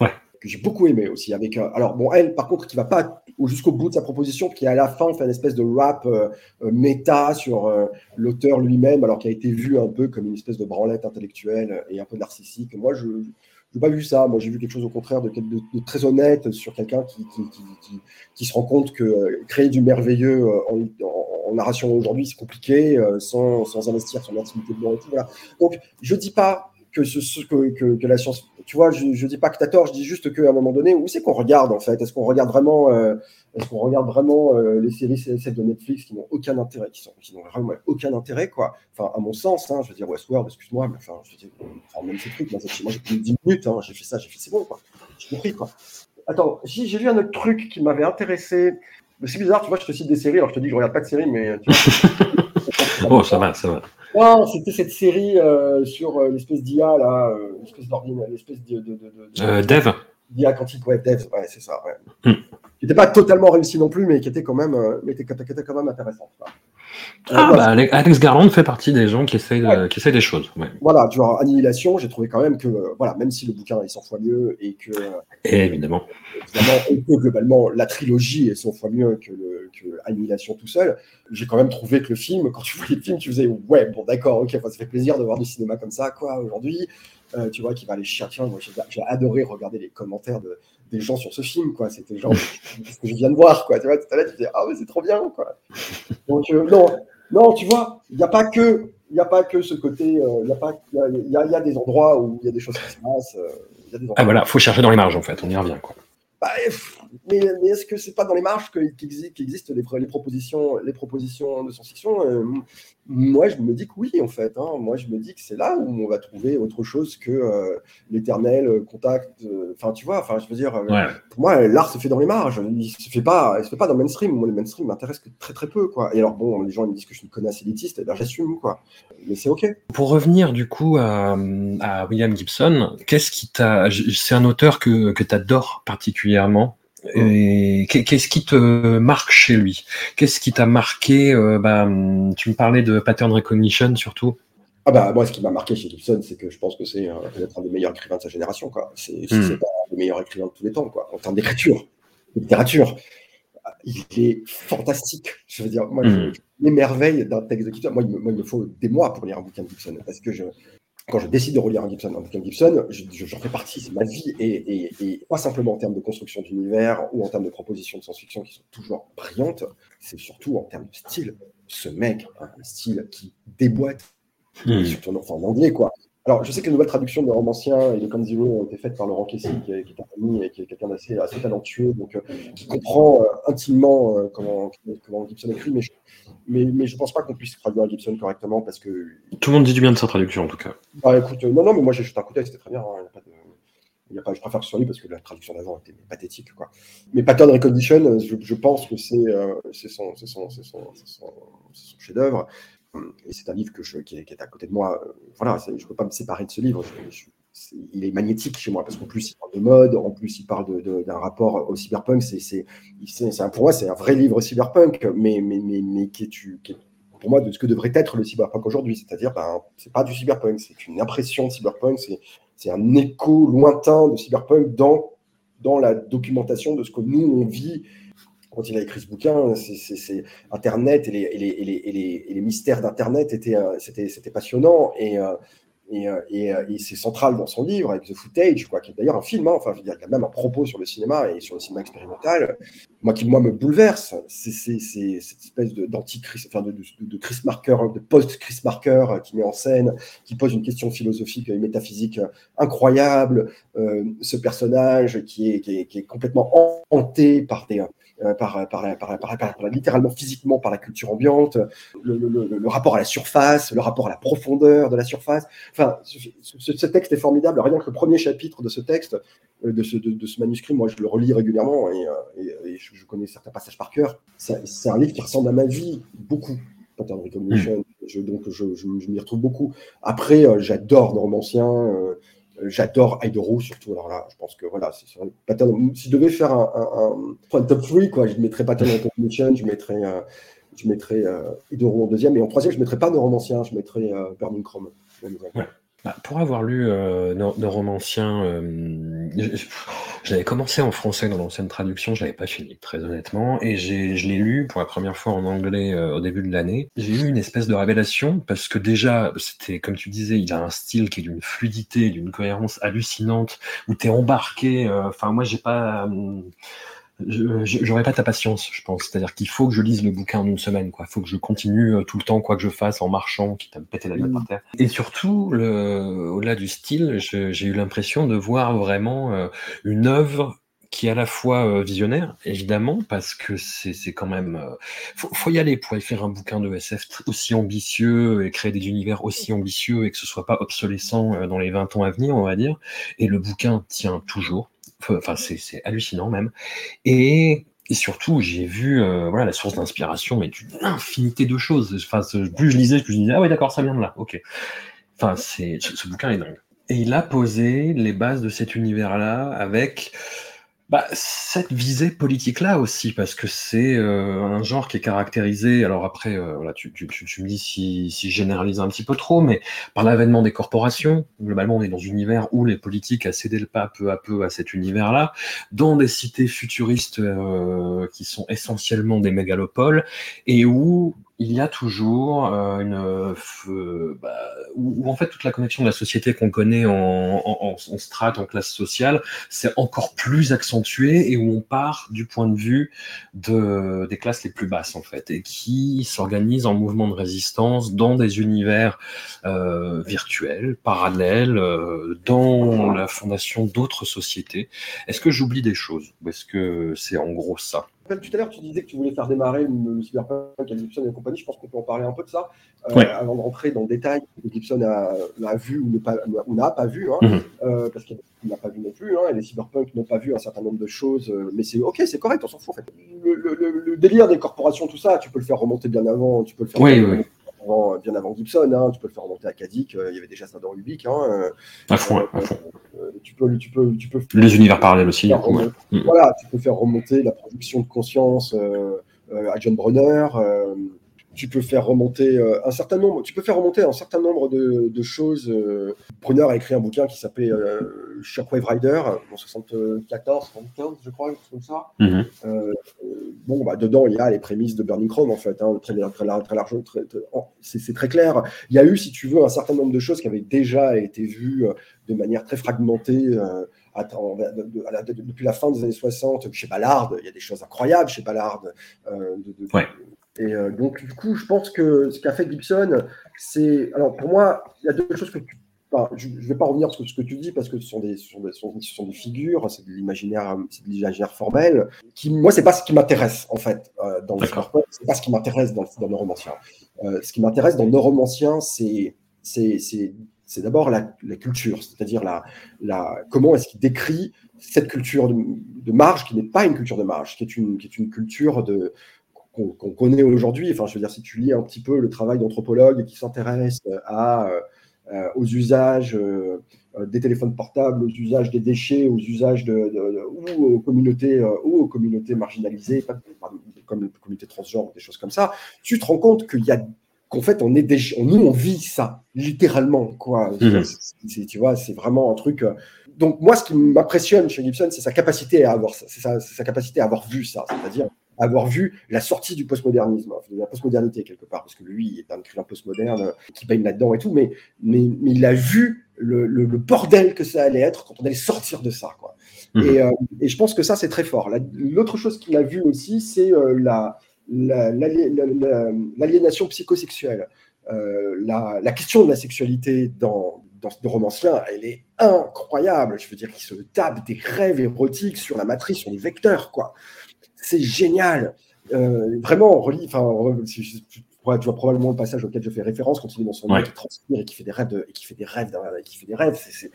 Ouais. Que j'ai beaucoup aimé aussi. Avec, alors, bon, elle, par contre, qui va pas jusqu'au bout de sa proposition, qui à la fin fait une espèce de rap méta sur l'auteur lui-même, alors qu'il a été vu un peu comme une espèce de branlette intellectuelle et un peu narcissique. Moi, je n'ai pas vu ça. Moi, j'ai vu quelque chose au contraire de, de, très honnête sur quelqu'un qui qui, qui, se rend compte que euh, créer du merveilleux euh, en, narration aujourd'hui, c'est compliqué euh, sans, sans, investir son intimité de et tout. Donc, je dis pas que, ce, que, que, la science. Tu vois, je ne dis pas que tu as tort, je dis juste qu'à un moment donné, où c'est qu'on regarde en fait? Est-ce qu'on regarde vraiment, est-ce qu'on regarde vraiment les séries celles de Netflix qui n'ont aucun intérêt, qui, sont, vraiment aucun intérêt, quoi? Enfin, à mon sens, hein, je veux dire, Westworld, excuse-moi, mais enfin, je veux dire, enfin, même ces trucs, moi, moi j'ai pris 10 minutes, hein, j'ai fait ça, j'ai fait c'est bon, quoi. J'ai compris, quoi. Attends, j'ai vu un autre truc qui m'avait intéressé. C'est bizarre, tu vois, je te cite des séries, alors je te dis que je regarde pas de séries, mais. Tu vois, oh, ça va, ça va. Non, c'était cette série euh, sur euh, l'espèce d'IA, là, euh, l'espèce d'ordinateur, l'espèce de. de, de, Dev D'IA quantique, ouais, Dev, ouais, c'est ça, ouais. Hmm. Qui n'était pas totalement réussi non plus, mais qui était quand même, mais qui était quand même intéressant. Ah, bah, Alex Garland fait partie des gens qui essayent, qui essayent des choses. Voilà, tu vois, Annihilation, j'ai trouvé quand même que, voilà, même si le bouquin est 100 fois mieux et que. Et évidemment. Évidemment, globalement, la trilogie est 100 fois mieux que, le, que Annihilation tout seul, j'ai quand même trouvé que le film, quand tu voyais le film, tu faisais, ouais, bon, d'accord, ok, ça fait plaisir de voir du cinéma comme ça, quoi, aujourd'hui. Euh, tu vois, qui va aller chercher. Moi, j'ai adoré regarder les commentaires de, des gens sur ce film, quoi. C'était genre ce que je viens de voir, quoi. Tu vois, tout à l'heure, tu disais, ah, mais c'est trop bien, quoi. Donc, euh, non, non, tu vois, il n'y a pas que. Il n'y a pas que ce côté, euh, il y, a pas, il y, a, y a des endroits où il y a des choses qui se passent. y a des ah voilà, faut chercher dans les marges en fait, on y revient quoi. Bah, mais, est-ce que c'est pas dans les marges qu'existent les, les, propositions, les propositions de science-fiction euh, Moi, je me dis que oui, en fait. Hein. Moi, je me dis que c'est là où on va trouver autre chose que euh, l'éternel contact. Euh, enfin, tu vois, enfin, je veux dire, pour moi, l'art se fait dans les marges. Il se fait pas, se fait pas dans le mainstream. Moi, le mainstream m'intéresse que très très peu, quoi. Et alors, bon, les gens me disent que je suis une connasse élitiste, eh ben, j'assume, quoi. Mais c'est ok. Pour revenir du coup à, William Gibson, qu'est-ce qui t'a C'est un auteur que que adores particulièrement? Et qu'est-ce qui te marque chez lui? Qu'est-ce qui t'a marqué euh, bah, Tu me parlais de pattern recognition surtout. Ah bah moi, ce qui m'a marqué chez Gibson, c'est que je pense que c'est euh, peut-être un des meilleurs écrivains de sa génération. Quoi. C'est, hmm. pas le meilleur écrivain de tous les temps, quoi. En termes d'écriture, de littérature, il est fantastique. Je veux dire, moi, mmh. je, m'émerveille d'un texte de Gibson. Moi il, me, moi il, me, faut des mois pour lire un bouquin de Gibson parce que je, quand je décide de relire un Gibson, un bouquin Gibson, j'en fais partie, c'est ma vie, et, pas simplement en termes de construction d'univers ou en termes de propositions de science-fiction qui sont toujours brillantes, c'est surtout en termes de style. Ce mec a un style qui déboîte, hmm. surtout en anglais, quoi. Alors, je sais que les nouvelles traductions de Romancien et de Come Zero ont été faites par Laurent Kessy, qui est, un ami et qui est quelqu'un d'assez assez talentueux, donc euh, qui comprend euh, intimement euh, comment, comment, Gibson écrit, mais je, mais, mais je pense pas qu'on puisse traduire Gibson correctement parce que. Tout le monde dit du bien de sa traduction en tout cas. Ah, écoute, non, non, mais moi j'ai juste un coup d'œil, c'était très bien. Hein, pas de... Il y a pas, je préfère que ce soit lui parce que la traduction d'avant était pathétique. Quoi. Mais Pattern Recognition, je, je pense que c'est son, son, son, son chef-d'œuvre. Et c'est un livre qui, est, à côté de moi. Euh, voilà, je ne peux pas me séparer de ce livre. il est magnétique chez moi parce qu'en plus il parle de mode, en plus il parle d'un rapport au cyberpunk. C'est, pour moi c'est un vrai livre cyberpunk, mais, mais, mais, mais qui, est, qui est pour moi de ce que devrait être le cyberpunk aujourd'hui. C'est-à-dire, ben, c'est pas du cyberpunk, c'est une impression de cyberpunk, c'est un écho lointain de cyberpunk dans, dans la documentation de ce que nous on vit quand il a écrit ce bouquin, c'est Internet et les, mystères d'Internet étaient, euh, c'était passionnant et, euh, euh, et, c'est central dans son livre avec The Footage, qui est d'ailleurs un film. Hein, enfin, il y a même un propos sur le cinéma et sur le cinéma expérimental, moi qui moi me bouleverse. C'est cette espèce d'anti-Chris, enfin de, Chris Marker, de post-Chris Marker qui met en scène, qui pose une question philosophique et métaphysique incroyable. ce personnage qui est, qui est complètement hanté par des euh, par, par, par, par, littéralement physiquement par la culture ambiante, le, le, le, rapport à la surface, le rapport à la profondeur de la surface. Enfin, ce, ce, texte est formidable. Rien que le premier chapitre de ce texte, euh, de ce, de, ce manuscrit, moi je le relis régulièrement et, euh, et, je, connais certains passages par cœur. C'est un livre qui ressemble à ma vie beaucoup. Je, donc je, je, je m'y retrouve beaucoup. Après, j'adore Normancien. J'adore Hydro surtout. Alors là, je pense que voilà, c'est pattern. Si je devais faire un, top 3, quoi, je mettrais Pattern Recognition, je mettrais, euh, je mettrais euh, en deuxième, et en troisième, je mettrais pas Neuromancien, je mettrais euh, Burning Chrome. Bah, pour avoir lu euh, Neuromancien, euh, j'avais commencé en français dans l'ancienne traduction, je l'avais pas fini très honnêtement, et je l'ai lu pour la première fois en anglais euh, au début de l'année. J'ai eu une espèce de révélation parce que déjà, c'était comme tu disais, il a un style qui est d'une fluidité, d'une cohérence hallucinante, où tu es embarqué. Euh, enfin, moi, j'ai pas j'aurais pas ta patience, je pense. C'est-à-dire qu'il faut que je lise le bouquin en une semaine, quoi. Il faut que je continue euh, tout le temps, quoi que je fasse, en marchant, quitte à me péter la gueule par terre. Et surtout, au-delà du style, j'ai eu l'impression de voir vraiment euh, une œuvre qui est à la fois euh, visionnaire, évidemment, parce que c'est quand même... faut, faut, y aller pour écrire un bouquin de SF aussi ambitieux et créer des univers aussi ambitieux et que ce soit pas obsolescent dans les 20 ans à venir, on va dire. Et le bouquin tient toujours. Enfin, c'est hallucinant même. Et, surtout, j'ai vu euh, voilà, la source d'inspiration, mais d'une infinité de choses. Enfin, plus je lisais, plus je disais, ah oui, d'accord, ça vient de là, ok. Enfin, c'est ce bouquin est dingue. Et il a posé les bases de cet univers-là avec bah, cette visée politique-là aussi, parce que c'est euh, un genre qui est caractérisé, alors après, euh, voilà, tu, tu, tu, me dis si, si généralise un petit peu trop, mais par l'avènement des corporations, globalement on est dans un univers où les politiques a cédé le pas peu à peu à cet univers-là, dans des cités futuristes euh, qui sont essentiellement des mégalopoles, et où il y a toujours euh, une euh, bah, où, en fait toute la connexion de la société qu'on connaît en, en, en, strate, en classe sociale, c'est encore plus accentué et où on part du point de vue de, des classes les plus basses en fait et qui s'organisent en mouvement de résistance dans des univers euh, virtuels, parallèles, euh, dans la fondation d'autres sociétés. Est-ce que j'oublie des choses ou est-ce que c'est en gros ça? Tout à l'heure, tu disais que tu voulais faire démarrer le, cyberpunk à Gibson et compagnie. Je pense qu'on peut en parler un peu de ça. Euh, avant de rentrer dans le détail que Gibson a, a vu ou n'a pas, vu, hein, mhm. euh, parce qu'il n'a pas vu non plus, hein, et les cyberpunks n'ont pas vu un certain nombre de choses, euh, mais c'est ok, c'est correct, on s'en fout en fait. Le, délire des corporations, tout ça, tu peux le faire remonter bien avant, tu peux le faire oui, bien avant Gibson. Hein, tu peux le faire remonter à Kadik. Euh, il y avait déjà ça dans Rubik. Hein, euh, à fond, à fond. Euh, tu peux, tu peux, tu peux Les univers parallèles aussi. Mm. Voilà, tu peux faire remonter la production de conscience à John Brunner tu peux faire remonter euh, un certain nombre, tu peux faire remonter un certain nombre de, choses. Euh, Brunner a écrit un bouquin qui s'appelait euh, Shockwave Rider en 74, 75, je crois, comme ça. Mhm. bon, bah, dedans, il y a les prémices de Burning Chrome, en fait, hein, très, très, très, large, c'est très clair. Il y a eu, si tu veux, un certain nombre de choses qui avaient déjà été vues de manière très fragmentée. depuis la fin des années 60, chez Ballard, il y a des choses incroyables chez Ballard. de, ouais. Et euh, donc, du coup, je pense que ce qu'a fait Gibson, c'est. Alors, pour moi, il y a deux choses que tu. je ne vais pas revenir sur ce que tu dis parce que ce sont des, ce sont des, ce sont des figures, c'est de l'imaginaire, c'est de l'imaginaire formel. Qui, moi, c'est pas ce qui m'intéresse en fait euh, dans le cyberpunk. C'est pas ce qui m'intéresse dans, dans Neuromancien. Euh, ce qui m'intéresse dans Neuromancien, c'est c'est d'abord la, la, culture, c'est-à-dire la, la, comment est-ce qu'il décrit cette culture de, de marge qui n'est pas une culture de marge, qui est une, qui est une culture de, qu'on connaît aujourd'hui. Enfin, je veux dire, si tu lis un petit peu le travail d'anthropologues qui s'intéressent à, euh, aux usages euh, des téléphones portables, aux usages des déchets, aux usages de, ou aux communautés euh, ou aux communautés marginalisées, comme les communautés transgenres, des choses comme ça, tu te rends compte qu'il y a qu'en fait on est des, nous on vit ça littéralement quoi. Mhm. tu vois, c'est vraiment un truc. Donc moi, ce qui m'impressionne chez Gibson, c'est sa capacité à avoir ça, c'est sa, sa, capacité à avoir vu ça, c'est-à-dire avoir vu la sortie du postmodernisme, de la postmodernité quelque part, parce que lui est un écrivain postmoderne qui baigne là-dedans et tout, mais, mais, mais il a vu le, le, bordel que ça allait être quand on allait sortir de ça. Quoi. Mmh. Et, euh, et, je pense que ça, c'est très fort. L'autre chose qu'il a vu aussi, c'est euh, la, l'aliénation psychosexuelle. Euh, la, la, question de la sexualité dans, dans ce romancien, elle est incroyable. Je veux dire qu'il se tape des rêves érotiques sur la matrice, sur les vecteurs, quoi c'est génial. Euh, vraiment, relis, enfin, tu, vois probablement le passage auquel je fais référence quand il est dans son lit, qui transpire et qui fait des rêves, et qui fait des rêves, qui fait des rêves. C'est,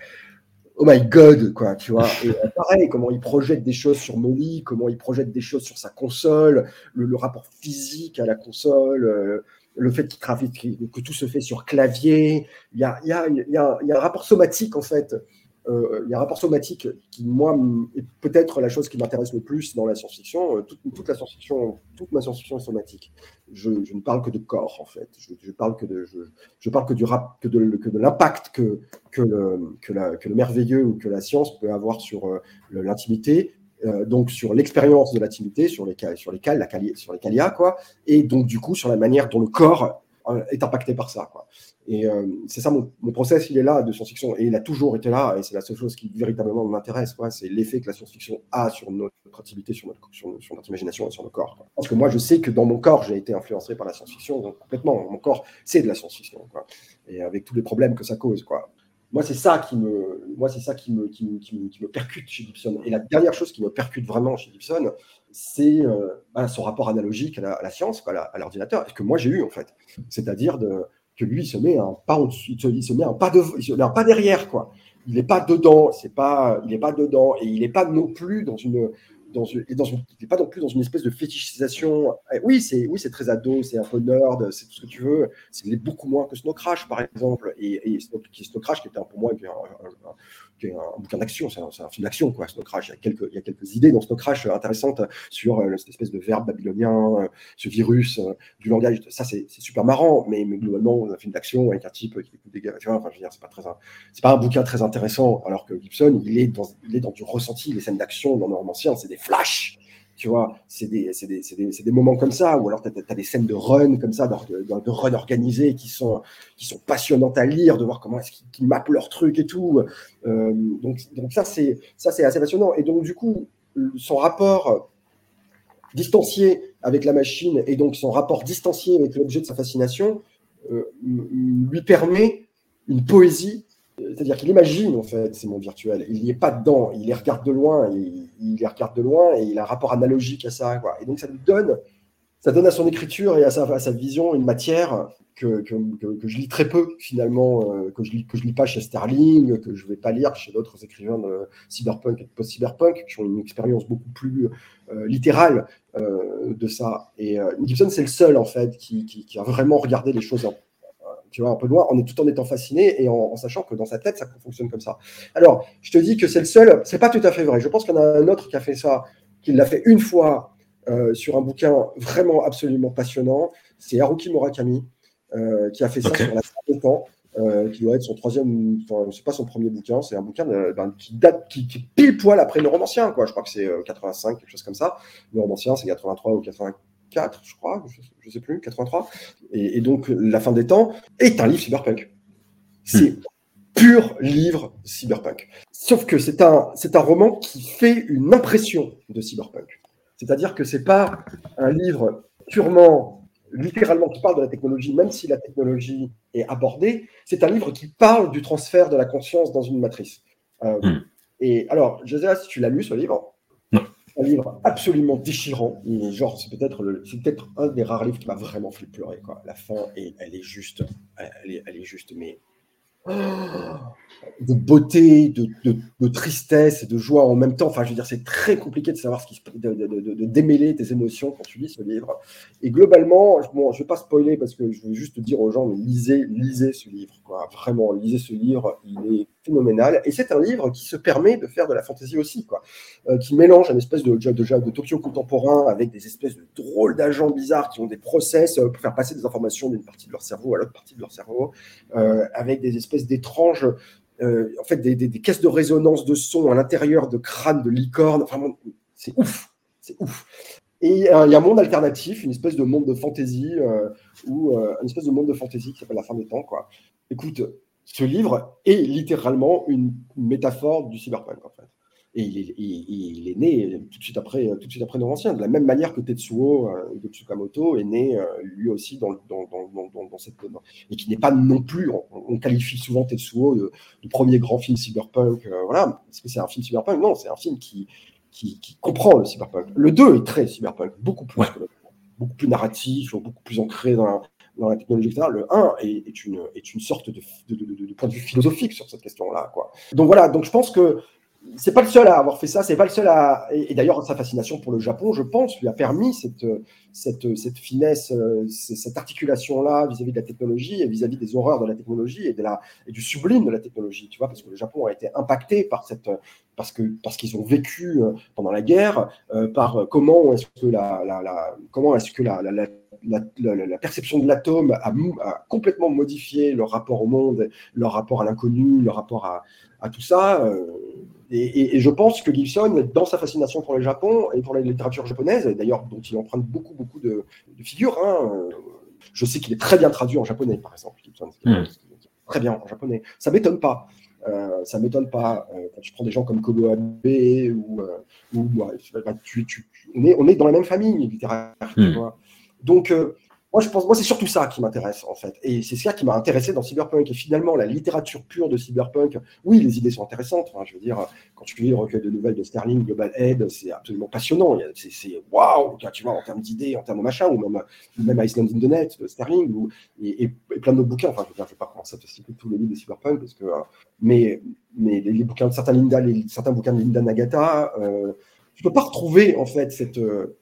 oh my god, quoi, tu vois. Et euh, pareil, comment il projette des choses sur Molly, comment il projette des choses sur sa console, le, rapport physique à la console, euh, le fait qu'il trafique, que tout se fait sur clavier. Il y a, y a, y a, y a un rapport somatique, en fait, il y a un rapport somatique qui, moi, est peut-être la chose qui m'intéresse le plus dans la science-fiction. Euh, toute, toute, la science-fiction, toute ma science-fiction est somatique. Je, ne parle que de corps, en fait. Je, je parle que de, je, parle que du rap, que de, l'impact que, que, le, que, le merveilleux ou que la science peut avoir sur euh, l'intimité, euh, donc sur l'expérience de l'intimité, sur les sur lesquels la sur les calia, quoi, et donc du coup sur la manière dont le corps est impacté par ça, quoi. Et euh, c'est ça, mon, mon, process, il est là de science-fiction, et il a toujours été là, et c'est la seule chose qui véritablement m'intéresse, c'est l'effet que la science-fiction a sur notre activité, sur notre, imagination et sur nos corps. Parce que moi, je sais que dans mon corps, j'ai été influencé par la science-fiction, donc complètement, mon corps, c'est de la science-fiction, et avec tous les problèmes que ça cause. Quoi. Moi, c'est ça qui me, moi, ça qui me, qui, qui, percute chez Gibson. Et la dernière chose qui me percute vraiment chez Gibson, c'est euh, bah, son rapport analogique à la, science, à l'ordinateur, que moi j'ai eu en fait. C'est-à-dire de que lui, il se met un pas il se, met un pas, de, il se met un pas derrière, quoi. Il n'est pas dedans, c'est pas, il n'est pas dedans, et il n'est pas non plus dans une, dans une, dans une, il n'est pas non plus dans une espèce de fétichisation. Eh, oui, c'est, oui, c'est très ado, c'est un peu nerd, c'est tout ce que tu veux. C'est beaucoup moins que Snow Crash, par exemple, et, et Snow, Snow Crash qui était pour moi un, un, qui est un bouquin d'action, c'est un, un, film d'action, quoi, Snow Crash. Il y, a quelques, il y a quelques idées dans Snow Crash intéressantes sur euh, cette espèce de verbe babylonien, euh, ce virus euh, du langage. Ça, c'est super marrant, mais, mais, globalement, un film d'action avec un type qui écoute des gars, tu vois, enfin, je veux dire, c'est pas c'est pas un bouquin très intéressant, alors que Gibson, il est dans, il est dans du ressenti. Les scènes d'action dans le romancier, c'est des flashs tu vois, c'est des, des, des, des, moments comme ça, ou alors tu as, des scènes de run comme ça, de, run organisés qui sont, qui sont passionnantes à lire, de voir comment est-ce mappent leur truc et tout. Euh, donc, donc ça, c'est assez passionnant. Et donc, du coup, son rapport distancié avec la machine et donc son rapport distancié avec l'objet de sa fascination euh, lui permet une poésie c'est-à-dire qu'il imagine en fait ces mondes virtuels. Il n'y est pas dedans, il les regarde de loin, il, il, les regarde de loin et il a un rapport analogique à ça. Et donc ça lui donne, ça donne à son écriture et à sa, vision une matière que, que, que, je lis très peu finalement, euh, que je lis lis pas chez Sterling, que je vais pas lire chez d'autres écrivains de cyberpunk et de post-cyberpunk qui ont une expérience beaucoup plus euh, littérale euh, de ça. Et Gibson c'est le seul en fait qui, a vraiment regardé les choses tu vois, un peu loin, en, tout en étant fasciné et en, sachant que dans sa tête, ça fonctionne comme ça. Alors, je te dis que c'est le seul, c'est pas tout à fait vrai. Je pense qu'il y en a un autre qui a fait ça, qui l'a fait une fois euh, sur un bouquin vraiment absolument passionnant. C'est Haruki Murakami euh, qui a fait ça okay. sur la fin des temps. Euh, qui doit être son troisième, enfin, c'est pas son premier bouquin, c'est un bouquin de, ben, qui date, qui, qui, pile poil après le romancien, quoi. Je crois que c'est 85, quelque chose comme ça. Le romancien, c'est 83 ou 84 je crois, je, ne sais plus, 83. Et, et, donc, La fin des temps est un livre cyberpunk. C'est hmm. pur livre cyberpunk. Sauf que c'est un, c'est un roman qui fait une impression de cyberpunk. C'est-à-dire que c'est pas un livre purement, littéralement, qui parle de la technologie, même si la technologie est abordée. C'est un livre qui parle du transfert de la conscience dans une matrice. Euh, hmm. Et alors, je sais pas si tu l'as lu, ce livre? Un livre absolument déchirant. genre, c'est peut-être peut-être un des rares livres qui m'a vraiment fait pleurer. La fin, et elle est juste, elle est, elle est juste, mais de beauté, de, de, tristesse et de joie en même temps. Enfin, je veux dire, c'est très compliqué de savoir ce qui de, de, démêler tes émotions quand tu lis ce livre. Et globalement, bon, je ne vais pas spoiler parce que je veux juste dire aux gens, lisez, lisez ce livre. Vraiment, lisez ce livre. Il est phénoménal. Et c'est un livre qui se permet de faire de la fantaisie aussi, quoi. Euh, qui mélange un espèce de, de, de, de Tokyo contemporain avec des espèces de drôles d'agents bizarres qui ont des process euh, pour faire passer des informations d'une partie de leur cerveau à l'autre partie de leur cerveau, euh, avec des espèces d'étranges en fait, des, caisses de résonance de son à l'intérieur de crânes de licornes. Enfin, c'est ouf, c'est ouf. Et il y a un monde alternatif, une espèce de monde de fantaisie, euh, ou une espèce de monde de fantaisie qui s'appelle La fin des temps. Quoi. Écoute, ce livre est littéralement une métaphore du cyberpunk, en fait. Et il est, il, il est, né tout de suite après, tout de suite après nos anciens, de la même manière que Tetsuo euh, de Tsukamoto est né euh, lui aussi dans, dans, dans, dans, cette et qui n'est pas non plus, on, on, qualifie souvent Tetsuo de, de premier grand film cyberpunk, euh, voilà, est-ce que c'est un film cyberpunk? Non, c'est un film qui, qui, qui, comprend le cyberpunk. Le 2 est très cyberpunk, beaucoup plus, ouais. beaucoup plus narratif, beaucoup plus ancré dans dans la technologie, etc. Le 1 est, une, est une sorte de, de, de, de, point de vue philosophique sur cette question-là. Quoi. Donc voilà, donc je pense que c'est pas le seul à avoir fait ça, c'est pas le seul à. Et, d'ailleurs, sa fascination pour le Japon, je pense, lui a permis cette, cette, finesse, euh, cette articulation-là vis-à-vis de la technologie et vis-à-vis des horreurs de la technologie et, de la, du sublime de la technologie, tu vois, parce que le Japon a été impacté par cette. Parce que parce qu'ils ont vécu euh, pendant la guerre, euh, par comment est-ce que la, la, comment est-ce que la, la, la, perception de l'atome a, a, complètement modifié leur rapport au monde, leur rapport à l'inconnu, leur rapport à, à tout ça. Et, je pense que Gibson, dans sa fascination pour le Japon et pour la littérature japonaise, d'ailleurs dont il emprunte beaucoup, beaucoup de, figures, hein, euh, je sais qu'il est très bien traduit en japonais, par exemple, Gibson, hmm. très bien en japonais. Ça m'étonne pas. Euh, ça m'étonne pas euh, quand tu prends des gens comme Kobo Abe ou, ou bah, tu, tu, on, est, on est dans la même famille littéraire. Hmm. Donc, moi, je pense, moi, c'est surtout ça qui m'intéresse, en fait. Et c'est ça qui m'a intéressé dans Cyberpunk. Et finalement, la littérature pure de Cyberpunk, oui, les idées sont intéressantes. je veux dire, quand tu lis le recueil de nouvelles de Sterling, Global Head, c'est absolument passionnant. C'est waouh, tu vois, en termes d'idées, en termes de machin, ou même, même Iceland in the Net Sterling, ou, et, plein d'autres bouquins. Enfin, je veux je vais pas commencer à te citer tous les livres de Cyberpunk, parce que, euh, mais, mais les, bouquins de certains, Linda, certains bouquins de Linda Nagata, euh, tu peux pas retrouver, en fait, cette. Euh,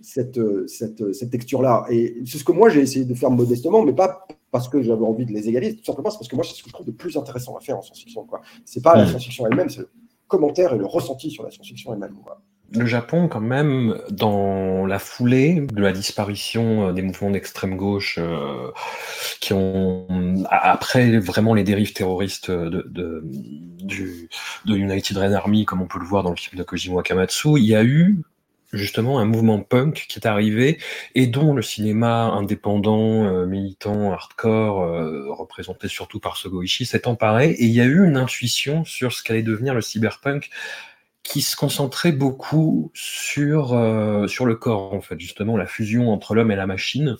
cette, cette, cette texture-là. Et c'est ce que moi j'ai essayé de faire modestement, mais pas parce que j'avais envie de les égaliser, tout simplement parce que moi c'est ce que je trouve de plus intéressant à faire en science-fiction. C'est pas la hmm. science-fiction elle-même, c'est le commentaire et le ressenti sur la science-fiction elle-même. Le Japon, quand même, dans la foulée de la disparition euh, des mouvements d'extrême gauche euh, qui ont, après vraiment les dérives terroristes de, de, du, de United Red Army, comme on peut le voir dans le film de Kojima Wakamatsu, il y a eu justement un mouvement punk qui est arrivé et dont le cinéma indépendant, euh, militant, hardcore, euh, représenté surtout par Sogoichi, s'est emparé et il y a eu une intuition sur ce qu'allait devenir le cyberpunk qui se concentrait beaucoup sur euh, sur le corps en fait justement la fusion entre l'homme et la machine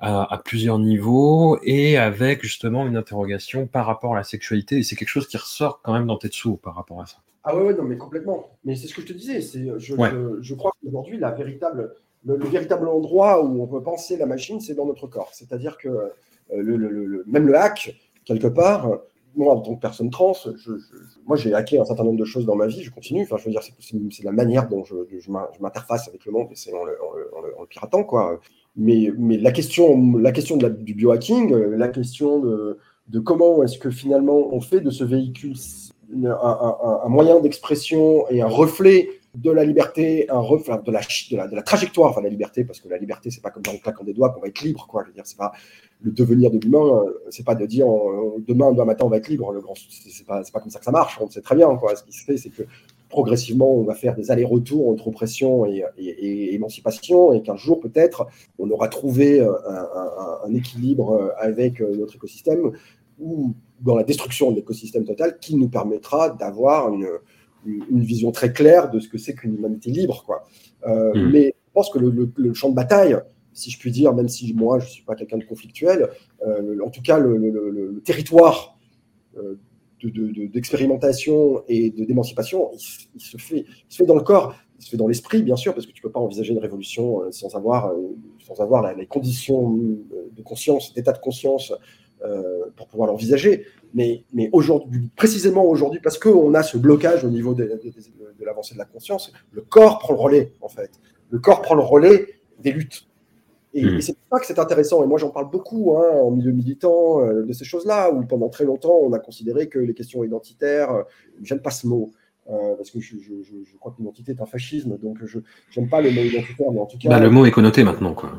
à, à, plusieurs niveaux et avec justement une interrogation par rapport à la sexualité et c'est quelque chose qui ressort quand même dans Tetsuo par rapport à ça. Ah ouais, non, mais complètement. Mais c'est ce que je te disais. C'est, je, je, crois qu'aujourd'hui, la véritable, le, véritable endroit où on peut penser la machine, c'est dans notre corps. C'est-à-dire que euh, le, le, même le hack, quelque part, moi, en tant que personne trans, je, moi, j'ai hacké un certain nombre de choses dans ma vie. Je continue. Enfin, je veux dire, c'est, c'est la manière dont je, m'interface avec le monde, et c'est en le, en, piratant, quoi. Mais, mais la question, la question de la, du biohacking, la question de, de comment est-ce que finalement on fait de ce véhicule un, moyen d'expression et un reflet de la liberté, un reflet de la, de la, de la trajectoire, enfin la liberté, parce que la liberté, c'est pas comme dans le claquant des doigts qu'on va être libre, quoi. Je veux dire, c'est pas le devenir de l'humain, euh, c'est pas de dire euh, demain, demain matin, on va être libre. Le grand, c'est pas, pas comme ça que ça marche. On sait très bien, quoi. Ce qui se fait, c'est que progressivement, on va faire des allers-retours entre oppression et, émancipation, et qu'un jour, peut-être, on aura trouvé euh, un, un, équilibre avec notre écosystème ou dans la destruction de l'écosystème total qui nous permettra d'avoir une, une, vision très claire de ce que c'est qu'une humanité libre. Quoi. Euh, hmm. Mais je pense que le, champ de bataille, si je puis dire, même si moi je ne suis pas quelqu'un de conflictuel, euh, en tout cas le, territoire euh, d'expérimentation et de d'émancipation, il, se fait, il se fait dans le corps, il se fait dans l'esprit, bien sûr, parce que tu ne peux pas envisager une révolution sans avoir, sans avoir les conditions de conscience, d'état de conscience euh, pour pouvoir l'envisager. Mais, mais aujourd'hui, précisément aujourd'hui, parce qu'on a ce blocage au niveau de, de, l'avancée de la conscience, le corps prend le relais, en fait. Le corps prend le relais des luttes. Et, hmm. c'est pour ça que c'est intéressant. Et moi, j'en parle beaucoup hein, en milieu militant euh, de ces choses-là, où pendant très longtemps, on a considéré que les questions identitaires, euh, j'aime pas ce mot, parce que je, je, je, crois que l'identité est un fascisme, donc je n'aime pas le mot identitaire, mais en tout cas. Bah, le mot est connoté maintenant, quoi.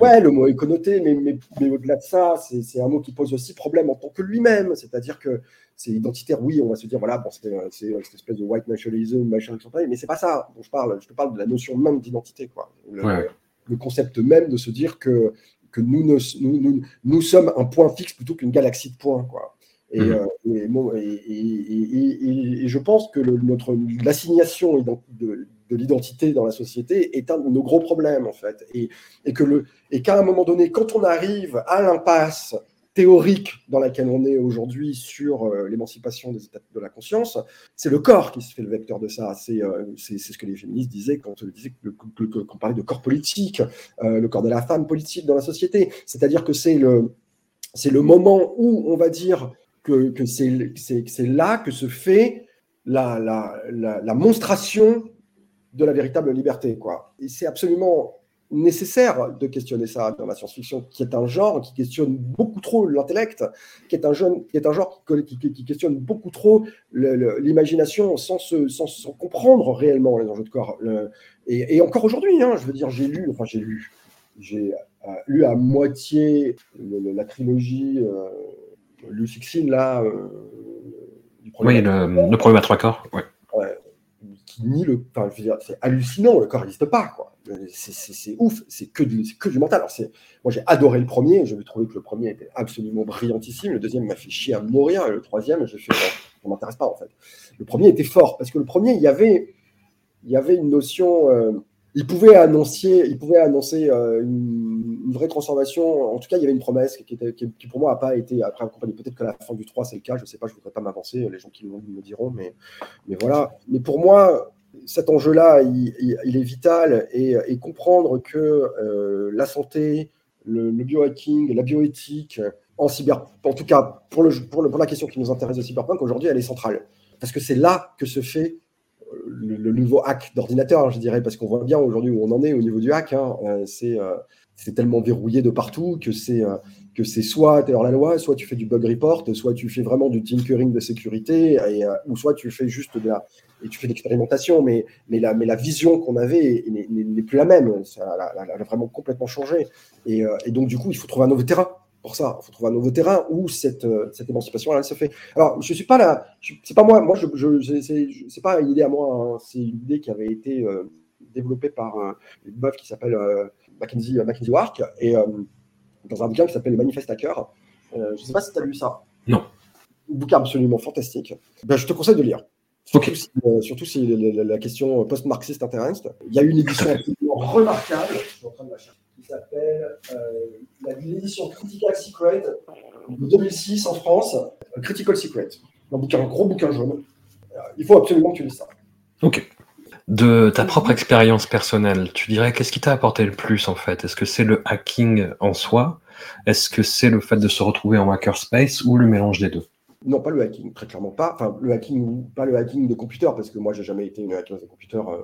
Ouais, le mot est connoté, mais, mais, au-delà de ça, c'est un mot qui pose aussi problème en tant que lui-même. C'est-à-dire que c'est identitaire, oui, on va se dire, voilà, bon, c'est cette espèce de white nationalism, machin, mais c'est pas ça dont je parle. Je te parle de la notion même d'identité, quoi. Le, concept même de se dire que, que nous, nous, nous, nous sommes un point fixe plutôt qu'une galaxie de points, quoi. Et, mmh. euh, et, et, je pense que le, notre l'assignation de, de l'identité dans la société est un de nos gros problèmes en fait, et, et que le qu'à un moment donné, quand on arrive à l'impasse théorique dans laquelle on est aujourd'hui sur euh, l'émancipation des états de la conscience, c'est le corps qui se fait le vecteur de ça. C'est euh, ce que les féministes disaient quand on disait qu'on parlait de corps politique, euh, le corps de la femme politique dans la société. C'est-à-dire que c'est le le moment où on va dire que, que c'est là que se fait la, la, la, la monstration de la véritable liberté. Quoi. Et c'est absolument nécessaire de questionner ça dans la science-fiction, qui est un genre qui questionne beaucoup trop l'intellect, qui est un, jeune, qui est un genre qui, qui, qui questionne beaucoup trop l'imagination sans, sans, sans, comprendre réellement les enjeux de corps. Le, et, et, encore aujourd'hui, hein, je veux dire, j'ai lu, enfin j'ai lu, j'ai euh, lu à moitié le, la trilogie euh, Fixine, là. Euh, du oui, le, le, problème à trois corps. Ouais. ouais qui nie le. C'est hallucinant, le corps n'existe pas, c'est ouf, c'est que, du, que du mental. Alors moi, j'ai adoré le premier, je trouvé que le premier était absolument brillantissime. Le deuxième m'a fait chier à mourir, et le troisième, je fais, ne m'intéresse pas en fait. Le premier était fort, parce que le premier, il y avait, y avait une notion. Euh, il pouvait annoncer, il pouvait annoncer une, vraie transformation. En tout cas, il y avait une promesse qui, pour moi n'a pas été après accompagnée. Peut-être que la fin du 3, c'est le cas. Je ne sais pas, je ne voudrais pas m'avancer. Les gens qui me diront, mais, voilà. Mais pour moi, cet enjeu-là, il, est vital et, comprendre que euh, la santé, le, biohacking, la bioéthique, en cyber, en tout cas pour, pour la question qui nous intéresse de cyberpunk, aujourd'hui, elle est centrale. Parce que c'est là que se fait le, nouveau hack d'ordinateur, hein, je dirais, parce qu'on voit bien aujourd'hui où on en est au niveau du hack. Hein, euh, c'est euh, c'est tellement verrouillé de partout que c'est euh, que soit tu es hors la loi, soit tu fais du bug report, soit tu fais vraiment du tinkering de sécurité, et, ou soit tu fais juste de la et tu fais l'expérimentation, mais, mais, la, mais la vision qu'on avait n'est plus la même, ça a, a, vraiment complètement changé. Et, donc du coup, il faut trouver un nouveau terrain pour ça. Il faut trouver un nouveau terrain où cette, cette émancipation elle se fait. Alors je suis pas là, c'est pas moi, moi je, je c'est pas une idée à moi, hein, c'est une idée qui avait été euh, développée par une meuf qui s'appelle Mackenzie, Mackenzie Wark, et euh, dans un bouquin qui s'appelle Le Manifeste Hacker. Euh, je ne sais pas si tu as lu ça. Non. Un bouquin absolument fantastique. Ben, je te conseille de lire. Surtout, okay. si, euh, surtout si la, la, question post-marxiste intéresse. Il y a une édition absolument remarquable, je suis en train de la chercher, qui s'appelle euh, l'édition Critical Secret de 2006 en France, Critical Secret. Un, bouquin, un gros bouquin jaune. Il faut absolument que tu lises ça. Ok. De ta propre expérience personnelle, tu dirais qu'est-ce qui t'a apporté le plus en fait? Est-ce que c'est le hacking en soi? Est-ce que c'est le fait de se retrouver en hackerspace ou le mélange des deux? Non, pas le hacking, très clairement pas. Enfin, le hacking, pas le hacking de computer, parce que moi, j'ai jamais été une hackeuse de computer. Euh,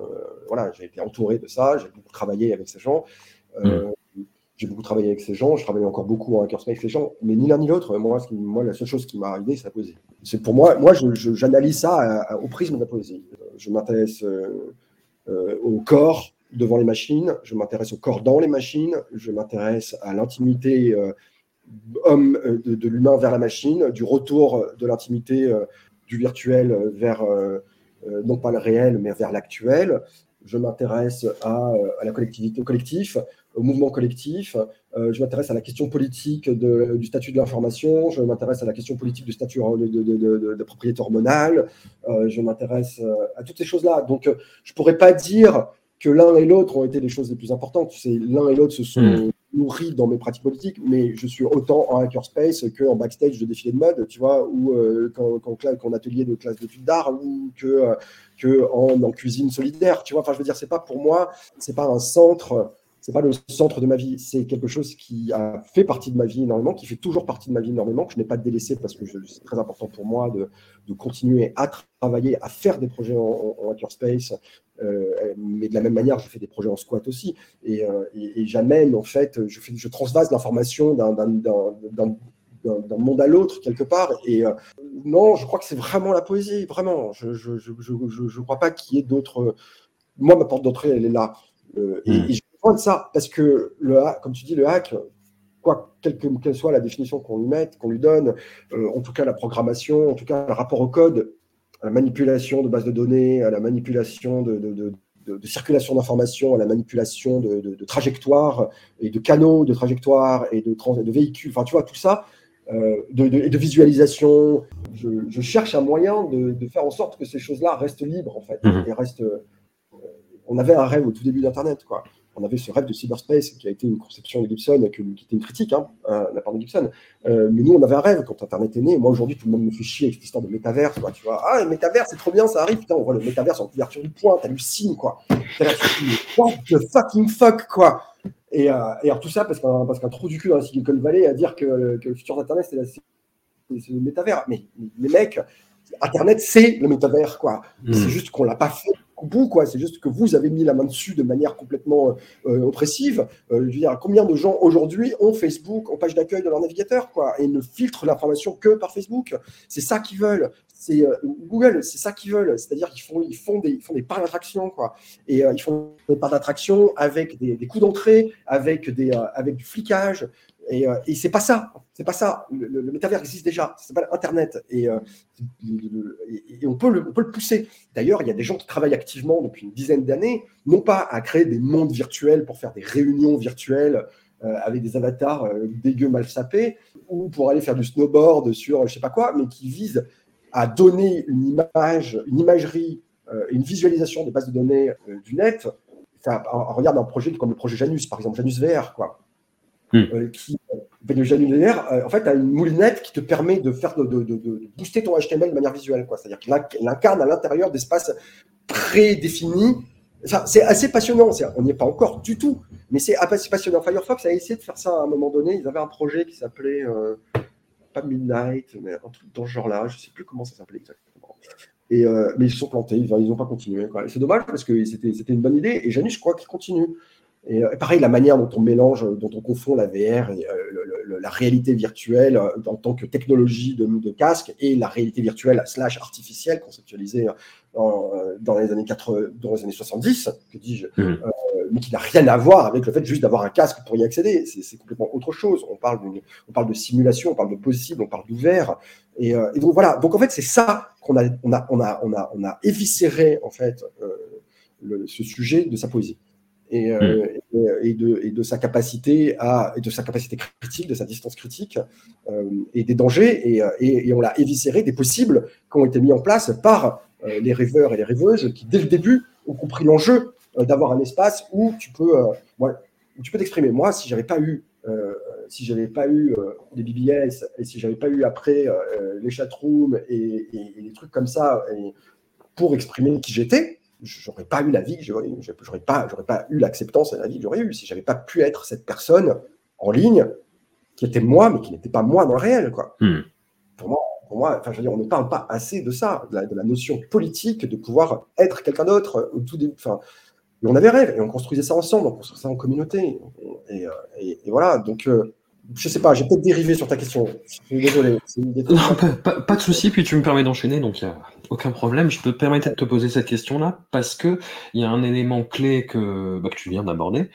voilà, j'ai été entouré de ça, j'ai beaucoup travaillé avec ces gens. Euh, mm. J'ai beaucoup travaillé avec ces gens, je travaille encore beaucoup en hackerspace avec ces gens, mais ni l'un ni l'autre. Moi, la seule chose qui m'a arrivé, c'est la poésie. C'est pour moi, moi, j'analyse ça à, à, au prisme de la poésie. Je m'intéresse euh, euh, au corps devant les machines, je m'intéresse au corps dans les machines, je m'intéresse à l'intimité euh, homme euh, de, l'humain vers la machine, du retour de l'intimité du virtuel vers non pas le réel, mais vers l'actuel. Je m'intéresse à, la collectivité, au collectif, au mouvement collectif. Euh, je m'intéresse à la question politique de, du statut de l'information. Je m'intéresse à la question politique du statut de, de, de, de propriété hormonale. Euh, je m'intéresse à toutes ces choses-là. Donc, je ne pourrais pas dire que l'un et l'autre ont été les choses les plus importantes. C'est l'un et l'autre se sont mmh. nourris dans mes pratiques politiques, mais je suis autant en hackerspace qu'en backstage de défilé de mode, tu vois, ou euh, qu'en atelier de classe d'études d'art, ou que, euh, que en, en, cuisine solidaire, tu vois. Enfin, je veux dire, c'est pas pour moi, c'est pas un centre c'est pas le centre de ma vie, c'est quelque chose qui a fait partie de ma vie énormément, qui fait toujours partie de ma vie énormément, que je n'ai pas délaissé parce que c'est très important pour moi de, de, continuer à travailler, à faire des projets en, en hackerspace, euh, mais de la même manière, je fais des projets en squat aussi, et, euh, et, et j'amène en fait, je, fais, je transvase l'information d'un monde à l'autre quelque part. Et euh, non, je crois que c'est vraiment la poésie, vraiment. Je ne je, je, je, je, crois pas qu'il y ait d'autres. Moi, ma porte d'entrée, elle est là. Euh, et, et de ça, parce que, le, comme tu dis, le hack, quoi, quelle que quelle soit la définition qu'on lui mette, qu'on lui donne, euh, en tout cas la programmation, en tout cas le rapport au code, à la manipulation de bases de données, à la manipulation de, de, de, de circulation d'informations, à la manipulation de, trajectoires et de canaux de trajectoires et de, trans, de véhicules, enfin tu vois, tout ça, euh, de, de, de, visualisation. Je, je, cherche un moyen de, de, faire en sorte que ces choses-là restent libres, en fait, mmh. et restent. Euh, on avait un rêve au tout début d'Internet, quoi on avait ce rêve de cyberspace qui a été une conception de Gibson, qui, était une critique hein, à la part de Gibson. Euh, mais nous, on avait un rêve quand Internet est né. Moi, aujourd'hui, tout le monde me fait chier avec cette histoire de métaverse. Quoi, tu vois, ah, le métaverse, c'est trop bien, ça arrive. Putain, on voit le métaverse en couverture du point, t'hallucines, quoi. Là, what the fucking fuck, quoi. Et, euh, et alors, tout ça parce qu'un parce qu'un trou du cul dans la Silicon Valley à dire que, que le futur d'Internet, c'est le métavers. Mais les mecs, Internet, c'est le métavers, quoi. Mm. C'est juste qu'on l'a pas fait C'est juste que vous avez mis la main dessus de manière complètement euh, oppressive. Euh, je veux dire, combien de gens aujourd'hui ont Facebook en page d'accueil de leur navigateur, quoi, et ne filtrent l'information que par Facebook? C'est ça qu'ils veulent. C'est euh, Google, c'est ça qu'ils veulent. C'est-à-dire qu'ils font, ils font des, ils parts d'attraction, quoi. Et euh, ils font des parts d'attraction avec des, des coûts d'entrée, avec des, euh, avec du flicage. Et, euh, et c'est pas ça. C'est pas ça. Le, métavers existe déjà. Ça s'appelle Internet. Et, euh, on, peut le, pousser. D'ailleurs, il y a des gens qui travaillent activement depuis une dizaine d'années, non pas à créer des mondes virtuels pour faire des réunions virtuelles euh, avec des avatars euh, dégueux mal sapés, ou pour aller faire du snowboard sur je sais pas quoi, mais qui visent à donner une image, une imagerie, une visualisation des bases de données du net. Ça, on regarde un projet comme le projet Janus, par exemple, Janus VR, quoi. Hmm. Euh, qui, Janus VR, euh, en fait, a une moulinette qui te permet de faire de, de, de, booster ton HTML de manière visuelle. C'est-à-dire qu'il inc- il incarne à l'intérieur d'espaces prédéfinis. Enfin, c'est assez passionnant. On n'y est pas encore du tout, mais c'est assez passionnant. Firefox a essayé de faire ça à un moment donné. Ils avaient un projet qui s'appelait euh, pas Midnight, mais un truc dans ce genre-là. Je sais plus comment ça s'appelait exactement. Et, euh, mais ils se sont plantés, ils n'ont pas continué. C'est dommage parce que c'était une bonne idée. Et Janus, je crois qu'il continue. Et, euh, pareil, la manière dont on mélange, dont on confond la VR et euh, le- le- la réalité virtuelle euh, en tant que technologie de, de casque et la réalité virtuelle slash artificielle conceptualisée en, euh, dans les années 80, dans les années 70, que dis-je, euh, mais qui n'a rien à voir avec le fait juste d'avoir un casque pour y accéder. C'est complètement autre chose. On parle, d'une- on parle de simulation, on parle de possible, on parle d'ouvert. Et, euh, et donc voilà. Donc en fait, c'est ça qu'on a, on a, on a, on a, on a éviscéré en fait euh, le- ce sujet de sa poésie. Et, euh, et, et de, et de sa capacité à et de sa capacité critique, de sa distance critique euh, et des dangers et, euh, on l'a éviscéré des possibles qui ont été mis en place par euh, les rêveurs et les rêveuses qui dès le début ont compris l'enjeu euh, d'avoir un espace où tu peux euh, où tu peux t'exprimer. Moi, si j'avais pas eu euh, si j'avais pas eu euh, les BBS et si j'avais pas eu après euh, les chatrooms et, des trucs comme ça pour exprimer qui j'étais, j'aurais pas eu la vie que j'aurais pas, j'aurais pas eu l'acceptance et la vie que j'aurais eu si j'avais pas pu être cette personne en ligne qui était moi, mais qui n'était pas moi dans le réel, quoi. Hmm. Pour moi, pour moi, enfin, je veux dire, on ne parle pas assez de ça, de la, de la notion politique de pouvoir être quelqu'un d'autre euh, au tout début. Enfin, on avait rêve et on construisait ça ensemble, on construisait ça en communauté. Et, euh, et- et voilà, donc euh, je sais pas, j'ai peut-être dérivé sur ta question. Désolé. pas, pas- de souci, puis tu me permets d'enchaîner, donc il n'y a aucun problème. Je peux te permettre de te poser cette question-là parce que il y a un élément clé que, bah, que tu viens d'aborder,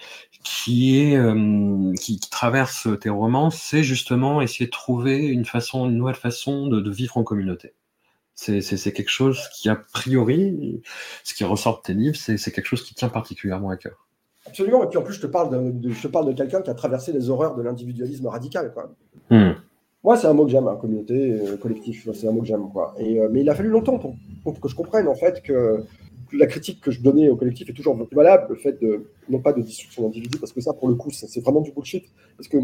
euh, qui, qui traverse tes romans, c'est justement essayer de trouver une façon, une nouvelle façon de, de vivre en communauté. C'est quelque chose qui, a priori, ce qui ressort de tes livres, c'est quelque chose qui tient particulièrement à cœur. Absolument. Et puis en plus, je te parle de, de- je te parle de quelqu'un qui a traversé les horreurs de l'individualisme radical. Quoi. Hmm. Moi, c'est un mot que j'aime, hein, communauté, euh, collectif. C'est un mot que j'aime. Quoi. Et, euh, mais il a fallu longtemps pour, pour que je comprenne en fait que la critique que je donnais au collectif est toujours valable. Le fait de, non pas de destruction d'individu, parce que ça, pour le coup, c'est c'est vraiment du bullshit. Parce que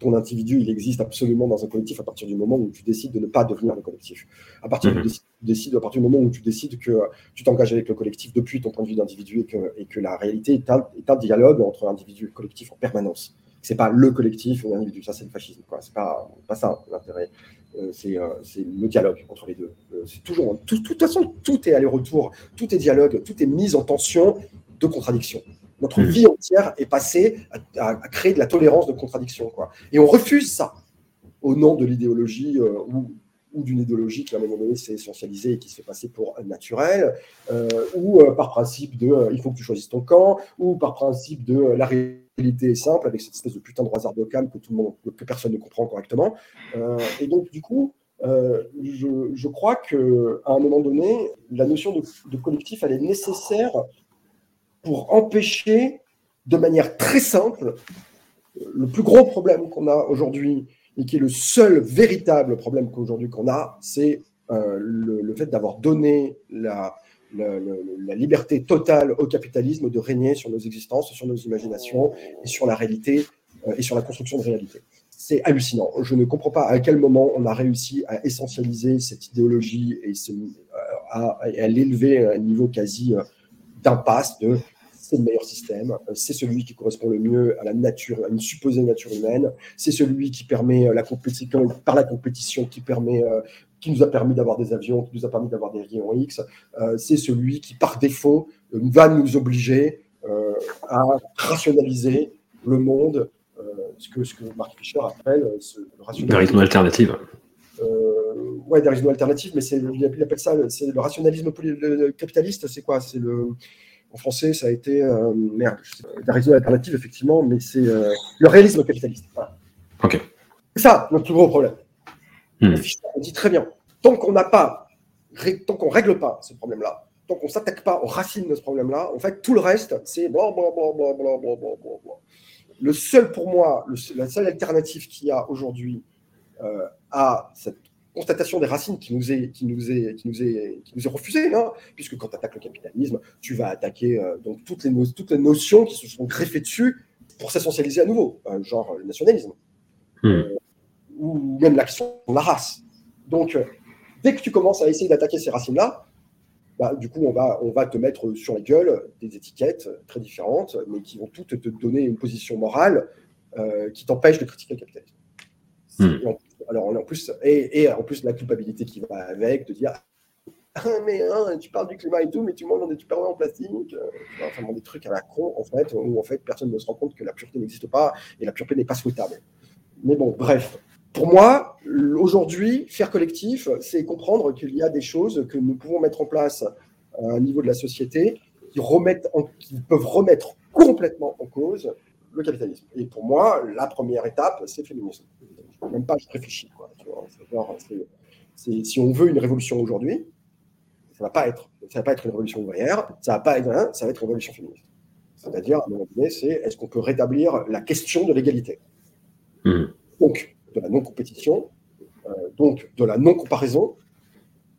ton individu, il existe absolument dans un collectif à partir du moment où tu décides de ne pas devenir le collectif. À partir, Mhm. du, décides, à partir du moment où tu décides que tu t'engages avec le collectif depuis ton point de vue d'individu et que, et que la réalité est un, est un dialogue entre individu et collectif en permanence. C'est pas le collectif ou l'individu, ça c'est le fascisme. C'est pas, pas ça l'intérêt. Euh, c'est euh, c'est le dialogue entre les deux. Euh, c'est toujours, de toute façon, tout est aller-retour, tout est dialogue, tout est mise en tension de contradiction. Notre Mhm. vie entière est passée à, créer de la tolérance de contradiction. Quoi. Et on refuse ça au nom de l'idéologie euh, ou, ou d'une idéologie qui à un moment donné s'est essentialisée et qui se fait passer pour naturelle, euh, ou euh, par principe de il faut que tu choisisses ton camp, ou par principe de la réalité est simple avec cette espèce de putain de droit d'Occam que tout le monde, que personne ne comprend correctement. Et donc du coup, euh, je, je crois que à un moment donné, la notion de, de collectif elle est nécessaire pour empêcher de manière très simple le plus gros problème qu'on a aujourd'hui et qui est le seul véritable problème qu'aujourd'hui qu'on a, c'est euh, le, fait d'avoir donné la, liberté totale au capitalisme de régner sur nos existences, sur nos imaginations et sur la réalité euh, et sur la construction de réalité. C'est hallucinant. Je ne comprends pas à quel moment on a réussi à essentialiser cette idéologie et, euh, à, l'élever à un niveau quasi d'impasse de c'est le meilleur système, euh, c'est celui qui correspond le mieux à la nature, à une supposée nature humaine, c'est celui qui permet euh, la compétition, par la compétition, qui permet euh, qui nous a permis d'avoir des avions, qui nous a permis d'avoir des rayons X. Euh, c'est celui qui, par défaut, va nous obliger euh, à rationaliser le monde, ce, que, ce que Mark Fisher appelle ce, le rationalisme. rythmes alternatifs. Euh, ouais, des régions alternatives, mais il appelle ça c'est le rationalisme capitaliste. C'est quoi? C'est le en français, ça a été euh, merde, je sais pas, des régions alternatives effectivement, mais c'est euh, le réalisme capitaliste. Voilà. Ok. C'est ça notre plus gros problème. Hmm. On dit très bien. Tant qu'on n'a pas, tant qu'on ne règle pas ce problème-là, tant qu'on ne s'attaque pas aux racines de ce problème-là, en fait, tout le reste, c'est le seul pour moi, la seule alternative qu'il y a aujourd'hui à cette constatation des racines qui nous est, qui nous est, qui nous est, qui nous est refusée, hein, puisque quand tu attaques le capitalisme, tu vas attaquer euh, donc toutes les, no- toutes les notions qui se sont greffées dessus pour s'essentialiser à nouveau, euh, genre le nationalisme Hmm. ou même la question de la race. Donc, euh, dès que tu commences à essayer d'attaquer ces racines-là, bah, du coup, on va, on va te mettre sur la gueule des étiquettes très différentes, mais qui vont toutes te donner une position morale euh, qui t'empêche de critiquer le capitalisme. Hmm. Alors, en plus, et, en plus, la culpabilité qui va avec, de dire Ah, mais hein, tu parles du climat et tout, mais tu manges des tupperwares en plastique. euh, enfin, des trucs à la con, en fait, où en fait, personne ne se rend compte que la pureté n'existe pas et la pureté n'est pas souhaitable. Mais bon, bref. Pour moi, aujourd'hui, faire collectif, c'est comprendre qu'il y a des choses que nous pouvons mettre en place à un niveau de la société qui, qui peuvent remettre complètement en cause le capitalisme. Et pour moi, la première étape, c'est le féminisme. Même pas, je réfléchis. Quoi, tu vois, si on veut une révolution aujourd'hui, ça va pas être, ça va pas être une révolution ouvrière, ça va pas être, hein, ça va être une révolution féministe. C'est-à-dire, à un moment donné, c'est est-ce qu'on peut rétablir la question de l'égalité? Hmm. donc de la non-compétition, euh, donc de la non-comparaison,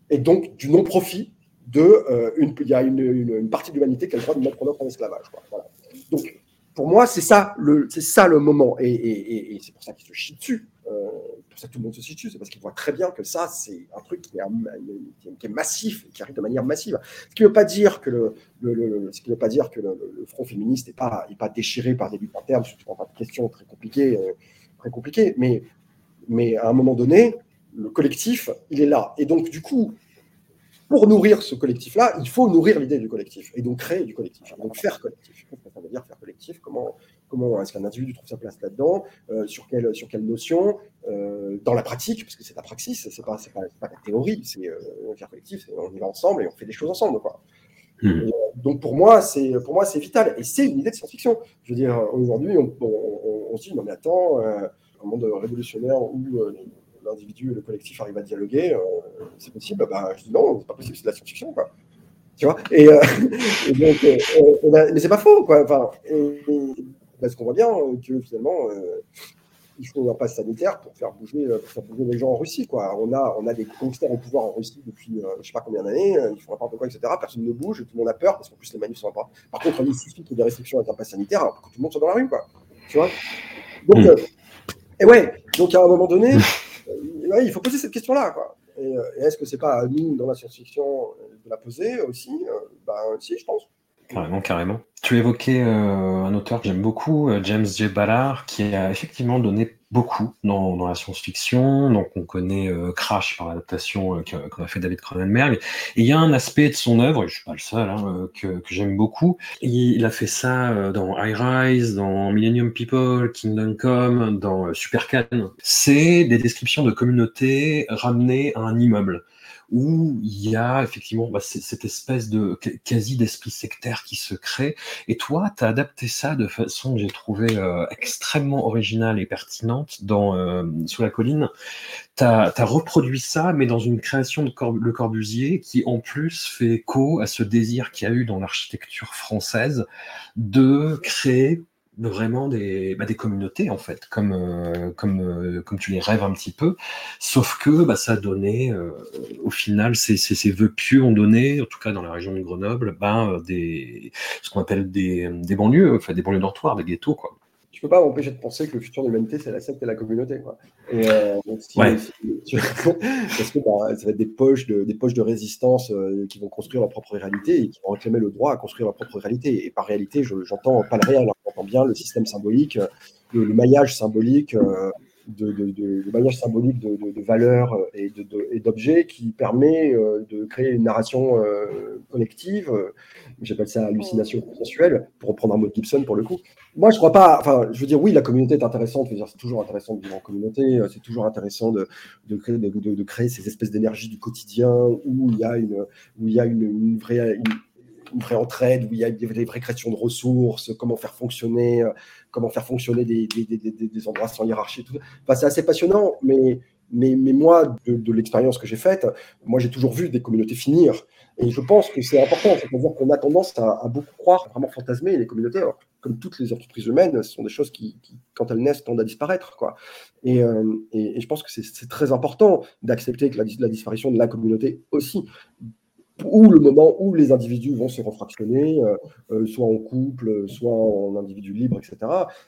et donc du non-profit de euh, une, il y a une, une- une partie de l'humanité qui a le droit de mettre en œuvre en esclavage. quoi. Voilà. Donc pour moi, c'est ça le, c'est ça le moment, et, et- et- et c'est pour ça qu'il se chie dessus. Euh, pour ça tout le monde se dessus, c'est parce qu'il voit très bien que ça, c'est un truc qui est, massif, qui arrive de manière massive. Ce qui ne veut pas dire que le, ce qui veut pas dire que le, front féministe n'est pas, est pas déchiré par des luttes internes, sur pas de questions très compliquées, euh, très compliquées, mais, mais à un moment donné, le collectif, il est là. Et donc, du coup, pour nourrir ce collectif-là, il faut nourrir l'idée du collectif et donc créer du collectif. Donc faire collectif. Qu'est-ce que ça veut dire faire collectif Comment, comment est-ce qu'un individu trouve sa place là-dedans Euh, Sur quelle, sur quelle notion Euh, Dans la pratique, parce que c'est la praxis, c'est pas, c'est pas, c'est pas la théorie. C'est euh, faire collectif, on y va ensemble et on fait des choses ensemble. Quoi. Hmm. Donc pour moi, c'est pour moi c'est vital et c'est une idée de science-fiction. Je veux dire, aujourd'hui, on, on- on- on se dit non mais attends, euh, un monde révolutionnaire où euh, l'individu et le collectif arrivent à dialoguer, euh, c'est possible. Bah, je dis non, c'est pas possible, c'est de la science-fiction quoi. Tu vois? Et, euh, et donc, euh, on a- mais c'est pas faux quoi. Enfin, et- parce qu'on voit bien euh, que finalement. euh, il faut un pass sanitaire pour faire bouger, euh, pour faire bouger les gens en Russie. Quoi. On, a, on a des gangsters au pouvoir en Russie depuis euh, je sais pas combien d'années, euh, ils font n'importe quoi, etc. Personne ne bouge, tout le monde a peur, parce qu'en plus les manifs sont pas. Par contre, il suffit qu'il y ait des restrictions avec un pass sanitaire alors que tout le monde soit dans la rue. Quoi. Tu vois? Donc, Mm. euh, et ouais, donc à un moment donné, ouais, il faut poser cette question-là. Quoi. Et, et est-ce que c'est pas à nous, dans la science-fiction, de la poser aussi? Ben si, je pense. Carrément, carrément. Tu évoquais euh, un auteur que j'aime beaucoup, euh, James J. Ballard, qui a effectivement donné beaucoup dans, la science-fiction. Donc, on connaît euh, Crash par l'adaptation euh, qu'on a fait David Cronenberg. Et il y a un aspect de son œuvre, et je suis pas le seul, hein, que, j'aime beaucoup. Il, a fait ça dans High Rise, dans Millennium People, Kingdom Come, dans euh, Supercan. C'est des descriptions de communautés ramenées à un immeuble où il y a effectivement bah, cette espèce de qu- quasi d'esprit sectaire qui se crée. Et toi, tu as adapté ça de façon que j'ai trouvé euh, extrêmement originale et pertinente dans euh, Sous la colline. Tu as, reproduit ça, mais dans une création de Le Corbusier qui, en plus, fait écho à ce désir qu'il y a eu dans l'architecture française de créer vraiment des, bah, des communautés en fait, comme, euh, comme, euh, comme tu les rêves un petit peu, sauf que bah, ça a donné, euh, au final, ces, ces, ces vœux pieux ont donné, en tout cas dans la région de Grenoble, bah, des, ce qu'on appelle des, des banlieues, enfin des banlieues dortoirs, des ghettos quoi. Tu peux pas m'empêcher de penser que le futur de l'humanité, c'est la secte et la communauté. Quoi. Et, euh, donc, si- Ouais. si- parce que bah, ça va être des poches de, des poches de résistance euh, qui vont construire leur propre réalité et qui vont réclamer le droit à construire leur propre réalité. Et par réalité, je- j'entends pas le réel, j'entends bien le système symbolique, euh, le, le maillage symbolique, euh, de, de, de, manière symbolique de, de valeurs et d'objets qui permet de créer une narration collective. J'appelle ça hallucination consensuelle, pour reprendre un mot de Gibson pour le coup. Moi, je crois pas. Enfin, je veux dire, oui, la communauté est intéressante. C'est toujours intéressant de vivre en communauté. C'est toujours intéressant de, créer, de, créer ces espèces d'énergie du quotidien où il y a une, où il y a une, une vraie. Une, une vraie entraide, où il y a des vraies créations de ressources, comment faire fonctionner, euh, comment faire fonctionner des, des, des, des endroits sans hiérarchie. Tout. Enfin, c'est assez passionnant, mais, mais, mais moi, de, l'expérience que j'ai faite, moi, j'ai toujours vu des communautés finir. Et je pense que c'est important, c'est-à-dire qu'on a tendance à, beaucoup croire, vraiment fantasmer les communautés. Comme toutes les entreprises humaines, ce sont des choses qui, quand elles naissent, tendent à disparaître. Quoi. Et, euh, et, je pense que c'est très important d'accepter que la, disparition de la communauté aussi ou le moment où les individus vont se refractionner, euh, euh, soit en couple, soit en individu libre, etc.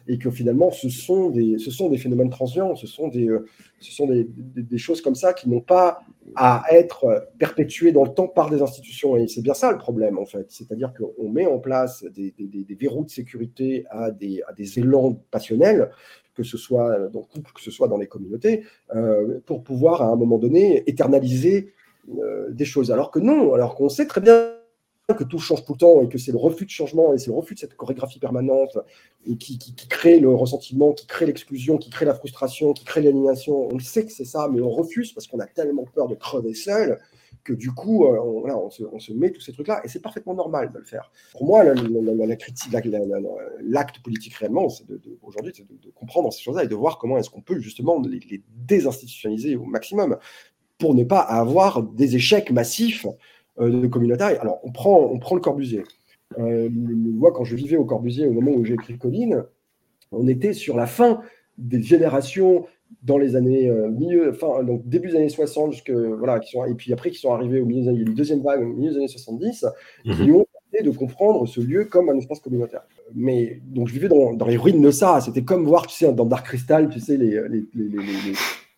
Et que finalement, ce sont des, ce sont des phénomènes transients, ce sont des, euh, ce sont des, des, choses comme ça qui n'ont pas à être perpétuées dans le temps par des institutions. Et c'est bien ça le problème, en fait. C'est-à-dire qu'on met en place des, verrous de sécurité à des, à des élans passionnels que ce soit dans le couple, que ce soit dans les communautés, pour pouvoir à un moment donné éternaliser des choses. Alors que non, alors qu'on sait très bien que tout change tout le temps et que c'est le refus de changement et c'est le refus de cette chorégraphie permanente qui, crée le ressentiment, qui crée l'exclusion, qui crée la frustration, qui crée l'aliénation. On sait que c'est ça, mais on refuse parce qu'on a tellement peur de crever seul que du coup, euh, on, on, se, met tous ces trucs-là et c'est parfaitement normal de le faire. Pour moi, la, critique, l'acte politique réellement, c'est de, aujourd'hui, c'est de, comprendre ces choses-là et de voir comment est-ce qu'on peut justement les, les, désinstitutionnaliser au maximum pour ne pas avoir des échecs massifs euh, de communautaire. Alors, on prend, on prend le Corbusier. Euh, moi, quand je vivais au Corbusier, au moment où j'ai écrit Colline, on était sur la fin des générations dans les années euh, milieu, fin, donc début des années 60 jusque voilà, qui sont, et puis après qui sont arrivés au milieu des années, deuxième vague au milieu des années 70, qui mhm. ont essayé de comprendre ce lieu comme un espace communautaire. Mais donc je vivais dans, dans les ruines de ça. C'était comme voir, tu sais, dans Dark Crystal, tu sais, les, les, les les,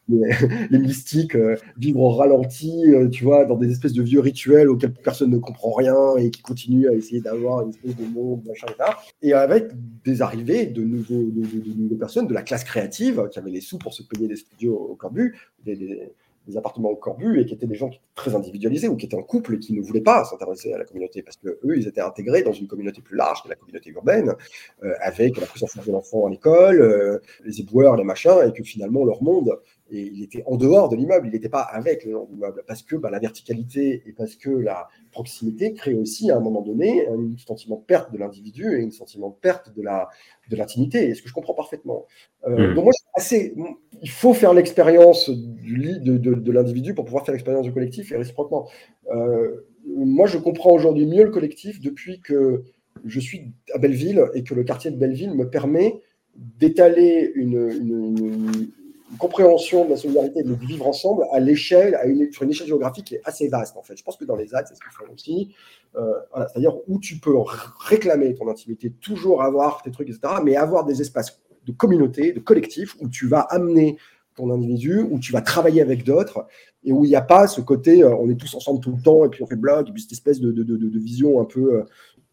mystiques euh, vivre au ralenti, euh, tu vois, dans des espèces de vieux rituels auxquels personne ne comprend rien et qui continuent à essayer d'avoir une espèce de monde, machin et Et avec des arrivées de, nouveaux, personnes de la classe créative qui avaient les sous pour se payer des studios au Corbu, des, appartements au Corbu et qui étaient des gens qui étaient très individualisés ou qui étaient en couple et qui ne voulaient pas s'intéresser à la communauté parce que eux ils étaient intégrés dans une communauté plus large que la communauté urbaine euh, avec la présence de l'enfant à l'école, les éboueurs, les machins et que finalement leur monde et il était en dehors de l'immeuble, il n'était pas avec l'immeuble, parce que bah, la verticalité et parce que la proximité crée aussi à un moment donné un sentiment de perte de l'individu et un sentiment de perte de la de l'intimité, ce que je comprends parfaitement. Euh, mmh. Donc moi, assez, il faut faire l'expérience de, de, de l'individu pour pouvoir faire l'expérience du collectif et réciproquement. Euh, moi, je comprends aujourd'hui mieux le collectif depuis que je suis à Belleville et que le quartier de Belleville me permet d'étaler une, une compréhension de la solidarité et de vivre ensemble à l'échelle, une, sur une échelle géographique qui est assez vaste en fait. Je pense que dans les axes, c'est ce qu'ils font aussi. Euh, c'est-à-dire où tu peux réclamer ton intimité, toujours avoir tes trucs, etc., mais avoir des espaces de communauté, de collectif, où tu vas amener ton individu, où tu vas travailler avec d'autres, et où il n'y a pas ce côté, euh, on est tous ensemble tout le temps, et puis on fait blog, et puis cette espèce de, vision un peu, euh,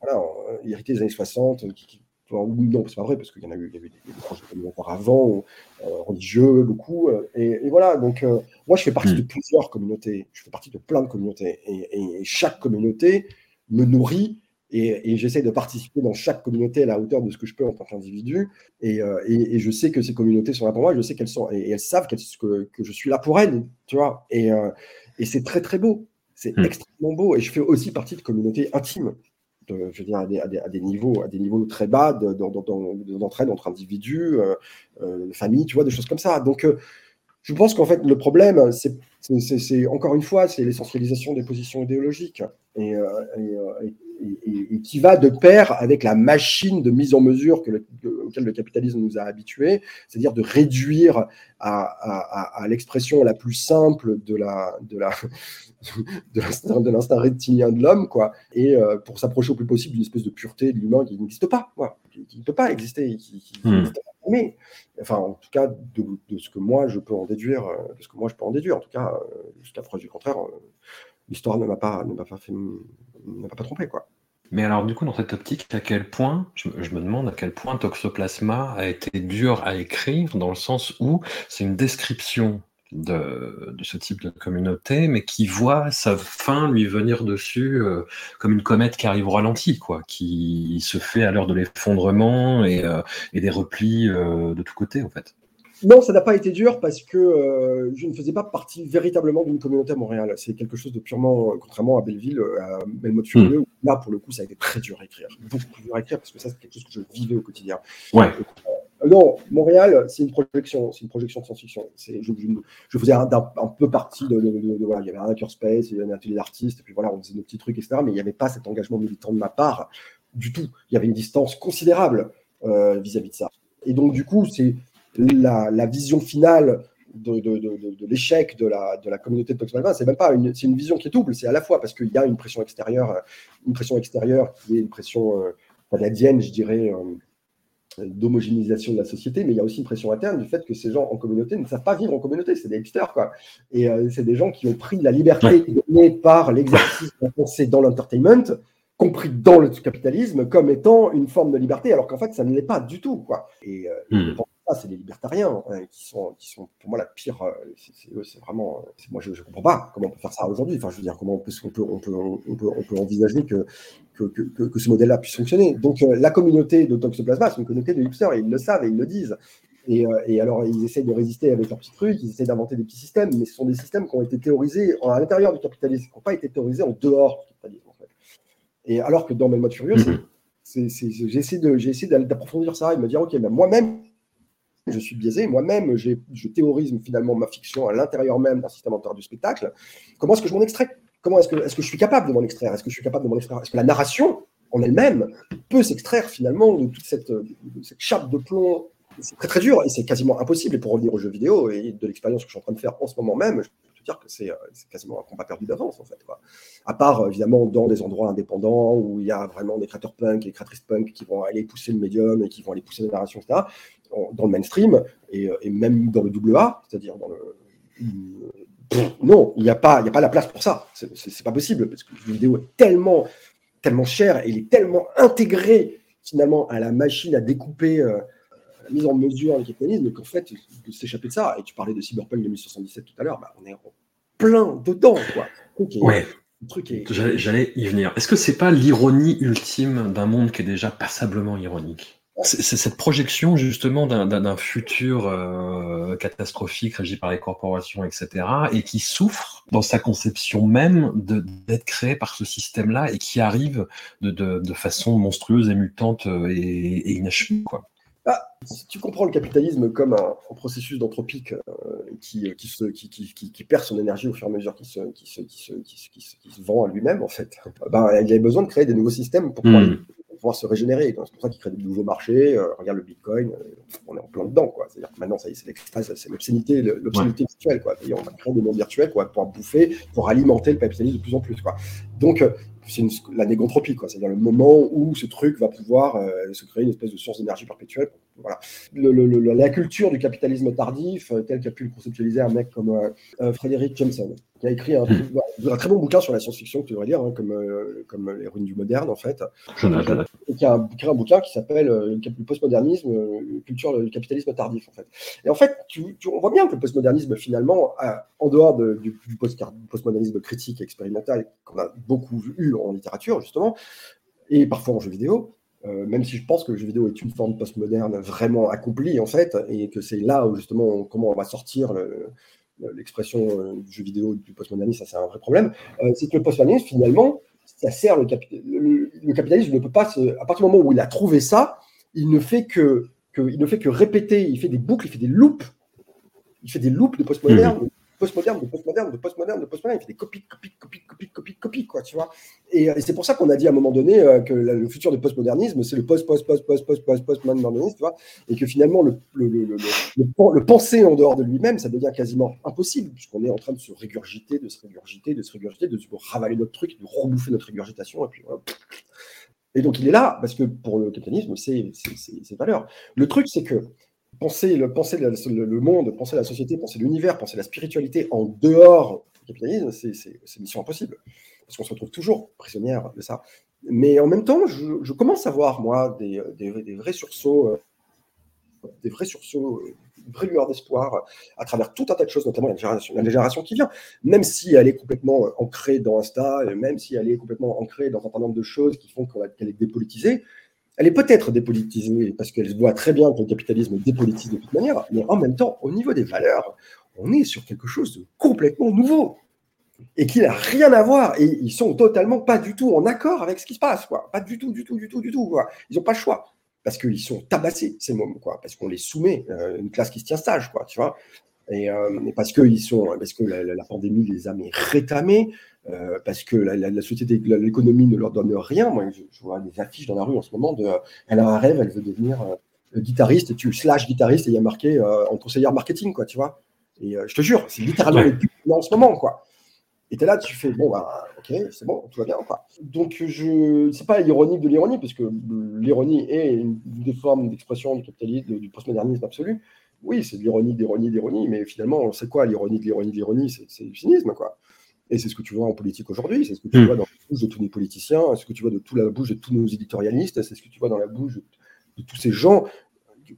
voilà, héritée des années 60, qui, non, c'est pas vrai, parce qu'il y en a eu, il y avait des, projets communautaires avant, euh, religieux, beaucoup. Euh, et, voilà, donc euh, moi, je fais partie de hmm. plusieurs communautés. Je fais partie de plein de communautés. Et, chaque communauté me nourrit et, j'essaie de participer dans chaque communauté à la hauteur de ce que je peux en tant qu'individu. Et, je sais que ces communautés sont là pour moi, je sais qu'elles sont, et, elles savent que, que, je suis là pour elles, tu vois. Et, c'est très, très beau. C'est hmm. extrêmement beau. Et je fais aussi partie de communautés intimes je veux à des, niveaux, à des niveaux très bas d'entraide entre individus, euh, euh, familles, tu vois, des choses comme ça. Donc, euh, je pense qu'en fait, le problème, c'est encore une fois, c'est l'essentialisation des positions idéologiques et, qui va de pair avec la machine de mise en mesure que le, auquel le capitalisme nous a habitués, c'est-à-dire de réduire à, l'expression la plus simple de la, de l'instinct reptilien de l'homme, quoi, et euh, pour s'approcher au plus possible d'une espèce de pureté de l'humain qui n'existe pas, qui ne peut pas exister, hmm. mais enfin, en tout cas, de, ce que moi je peux en déduire, euh, de ce que moi je peux en déduire, en tout cas, euh, jusqu'à preuve du contraire, l'histoire ne m'a pas, ne m'a pas fait, n'a pas trompé, quoi. Mais alors, du coup, dans cette optique, à quel point, je, me demande à quel point Toxoplasma a été dur à écrire, dans le sens où c'est une description de, ce type de communauté, mais qui voit sa fin lui venir dessus euh, comme une comète qui arrive au ralenti, quoi, qui se fait à l'heure de l'effondrement et, euh, des replis euh, de tous côtés, en fait. Non, ça n'a pas été dur parce que je ne faisais pas partie véritablement d'une communauté à Montréal. C'est quelque chose de purement, contrairement à Belleville, à Belmont-Furieux, mm. là, pour le coup, ça a été très dur à écrire. Beaucoup plus dur à écrire parce que ça, c'est quelque chose que je vivais au quotidien. Ouais. Euh, non, Montréal, c'est une projection, c'est une projection de science-fiction. Je, faisais un, peu partie de, voilà, il y avait un hackerspace, il y avait un atelier d'artistes, et puis voilà, on faisait nos petits trucs, etc. Mais il n'y avait pas cet engagement militant de ma part du tout. Il y avait une distance considérable euh, vis-à-vis de ça. Et donc, du coup, c'est la, vision finale de, l'échec de la, de la communauté de Tox c'est même pas une, c'est une vision qui est double. C'est à la fois parce qu'il y a une pression extérieure, une pression extérieure qui est une pression euh, canadienne, je dirais, euh, d'homogénéisation de la société, mais il y a aussi une pression interne du fait que ces gens en communauté ne savent pas vivre en communauté. C'est des hipsters, quoi. Et euh, c'est des gens qui ont pris la liberté donnée par l'exercice de la dans l'entertainment compris dans le capitalisme comme étant une forme de liberté, alors qu'en fait, ça ne l'est pas du tout. Quoi. Et, c'est les libertariens hein, qui, sont, qui sont pour moi la pire. Euh, c'est vraiment. Moi, je ne comprends pas comment on peut faire ça aujourd'hui. Enfin, je veux dire, comment on peut, on peut, on peut, on peut, on peut envisager que, que, que, que ce modèle-là puisse fonctionner. Donc, euh, la communauté de Toxoplasma, c'est une communauté de hipsters et ils le savent et ils le disent. Et, euh, et, alors, ils essaient de résister avec leurs petits trucs, ils essaient d'inventer des petits systèmes, mais ce sont des systèmes qui ont été théorisés à l'intérieur du capitalisme, qui n'ont pas été théorisés en dehors du capitalisme. En fait. Et alors que dans Mes modes furieux, mm-hmm. j'ai essayé d'approfondir ça et de me dire, OK, ben moi-même, je suis biaisé. Moi-même, je théorise finalement ma fiction à l'intérieur même d'un système antérieur du spectacle. Comment est-ce que je m'en extrais? Comment est-ce que, je suis capable de m'en extraire? Est-ce que je suis capable de m'en extraire? Est-ce que la narration en elle-même peut s'extraire finalement de toute cette, chape de plomb? C'est très très dur et c'est quasiment impossible. Et pour revenir aux jeux vidéo et de l'expérience que je suis en train de faire en ce moment même, je peux dire que c'est quasiment un combat perdu d'avance en fait. À part évidemment dans des endroits indépendants où il y a vraiment des créateurs punk et créatrices punk qui vont aller pousser le médium et qui vont aller pousser la narration, etc dans le mainstream et, euh, et, même dans le double A, c'est-à-dire dans le. non, il n'y a, pas, a pas la place pour ça. C'est pas possible parce que le vidéo est tellement, tellement cher et il est tellement intégré finalement à la machine à découper euh, la mise en mesure du capitalisme qu'en fait, de s'échapper de ça. Et tu parlais de Cyberpunk 2077 tout à l'heure, bah, on est plein dedans. Quoi. ouais. J'allais y venir. Est-ce que c'est pas l'ironie ultime d'un monde qui est déjà passablement ironique? C'est cette projection justement d'un futur euh, catastrophique régi par les corporations, etc., et qui souffre dans sa conception même d'être créé par ce système-là et qui arrive de, de, façon monstrueuse et mutante euh, et, et inachevée. Quoi. Ah, si tu comprends le capitalisme comme un, processus d'anthropique euh, qui, qui, se, qui, qui, perd son énergie au fur et à mesure qu'il se, se, se, vend à lui-même, en fait, ben, il a besoin de créer des nouveaux systèmes pour pouvoir hmm pouvoir se régénérer. C'est pour ça qu'ils créent des nouveaux marchés. Euh, regarde le Bitcoin, euh, on est en plein dedans. C'est-à-dire que maintenant, c'est c'est l'obscénité, l'obscénité virtuelle. Quoi. On va créer des mondes virtuels quoi, pour bouffer, pour alimenter le capitalisme de plus en plus. Quoi. Donc, euh, c'est la négantropie, quoi. C'est-à-dire le moment où ce truc va pouvoir se créer une espèce de source d'énergie perpétuelle. Voilà. la culture du capitalisme tardif, tel qu'a pu le conceptualiser un mec comme Frédéric Jameson, qui a écrit un, un, très bon bouquin sur la science-fiction que tu devrais lire, hein, comme, comme Les ruines du moderne, en fait qui a écrit un bouquin qui s'appelle euh, Le postmodernisme, euh, culture du capitalisme tardif, en fait. Et en fait, tu, on voit bien que le postmodernisme, finalement, en dehors du, postmodernisme critique et expérimental qu'on a beaucoup eu en littérature, justement, et parfois en jeu vidéo, euh, même si je pense que le jeu vidéo est une forme postmoderne vraiment accomplie, en fait, et que c'est là où, justement, comment on va sortir l'expression du jeu vidéo du postmodernisme, ça c'est un vrai problème, c'est que le postmodernisme, finalement, ça sert le, le, capitalisme ne peut pas à partir du moment où il a trouvé ça, il ne fait que, il ne fait que répéter, il fait des boucles, il fait des loops, il fait des loops de postmoderne, mmh postmoderne, de postmoderne, de postmoderne, de postmoderne. Il fait des copies, copies, copies, copies, copies, copies, quoi, tu vois. Et, et c'est pour ça qu'on a dit à un moment donné euh, que le futur du postmodernisme, c'est le post, post, post, post, post, post, postmodernisme, tu vois. Et que finalement, le, le, le, le, penser en dehors de lui-même, ça devient quasiment impossible, puisqu'on est en train de se régurgiter, de se régurgiter, de se régurgiter, de se ravaler notre truc, de rebouffer notre régurgitation, et puis voilà. Et donc il est là, parce que pour le capitalisme, c'est valeur. Le truc, c'est que penser, le, penser le, monde, penser la société, penser l'univers, penser la spiritualité en dehors du capitalisme, c'est mission impossible. Parce qu'on se retrouve toujours prisonnière de ça. Mais en même temps, je, commence à voir, moi, des, des, vrais sursauts, des vrais sursauts, une vraie lueur d'espoir à travers tout un tas de choses, notamment la génération, la génération qui vient. Même si elle est complètement ancrée dans Insta, même si elle est complètement ancrée dans un certain nombre de choses qui font qu'elle est dépolitisée, elle est peut-être dépolitisée parce qu'elle voit très bien que le capitalisme dépolitise de toute manière, mais en même temps, au niveau des valeurs, on est sur quelque chose de complètement nouveau et qui n'a rien à voir. Et ils sont totalement pas du tout en accord avec ce qui se passe, quoi. Pas du tout, du tout, du tout, du tout. Ils n'ont pas le choix parce qu'ils sont tabassés ces mômes, quoi. Parce qu'on les soumet euh, une classe qui se tient sage, quoi. Tu vois. Et, euh, parce que ils sont, parce que la, pandémie les a mais rétamés, euh, parce que la, la société, l'économie ne leur donne rien. Moi, je, vois des affiches dans la rue en ce moment de, elle a un rêve, elle veut devenir guitariste, tu slash guitariste et il y a marqué en conseillère marketing, quoi. Tu vois. Et je te jure, c'est littéralement ouais. les en ce moment, quoi. Et tu es là, tu fais, bon, bah, ok, c'est bon, tout va bien. Quoi. Donc, je c'est pas ironique de l'ironie, parce que l'ironie est une des formes d'expression du capitalisme, du postmodernisme absolu. Oui, c'est de l'ironie, d'ironie, d'ironie, mais finalement, c'est quoi l'ironie de l'ironie de l'ironie C'est du cynisme, quoi. Et c'est ce que tu vois en politique aujourd'hui, c'est ce que tu hmm. vois dans la bouche de tous les politiciens, c'est ce que tu vois de toute la bouche de tous nos éditorialistes, c'est ce que tu vois dans la bouche de tous ces gens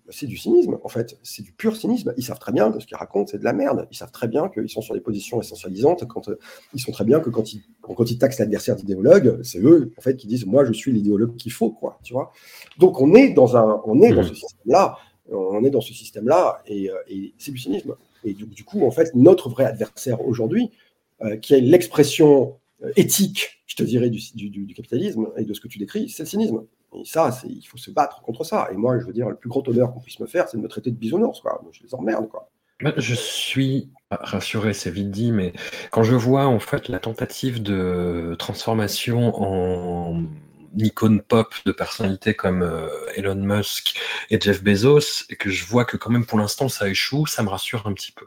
c'est du cynisme, en fait. C'est du pur cynisme. Ils savent très bien que ce qu'ils racontent, c'est de la merde. Ils savent très bien qu'ils sont sur des positions essentialisantes. Quand, euh, ils sont très bien que quand ils, quand ils taxent l'adversaire d'idéologue, c'est eux, en fait, qui disent Moi, je suis l'idéologue qu'il faut, quoi. Tu vois Donc, on est dans, un, on est dans mmh. ce système-là. On est dans ce système-là et, euh, et c'est du cynisme. Et du, coup, en fait, notre vrai adversaire aujourd'hui, qui est l'expression éthique, je te dirais, du, capitalisme et de ce que tu décris, c'est le cynisme. Et ça, il faut se battre contre ça. Et moi, je veux dire, le plus grand honneur qu'on puisse me faire, c'est de me traiter de bisounours. Quoi. Je les emmerde. Quoi. Je suis rassuré, c'est vite dit, mais quand je vois en fait la tentative de transformation en icône pop de personnalités comme euh, Elon Musk et Jeff Bezos, et que je vois que quand même pour l'instant ça échoue, ça me rassure un petit peu.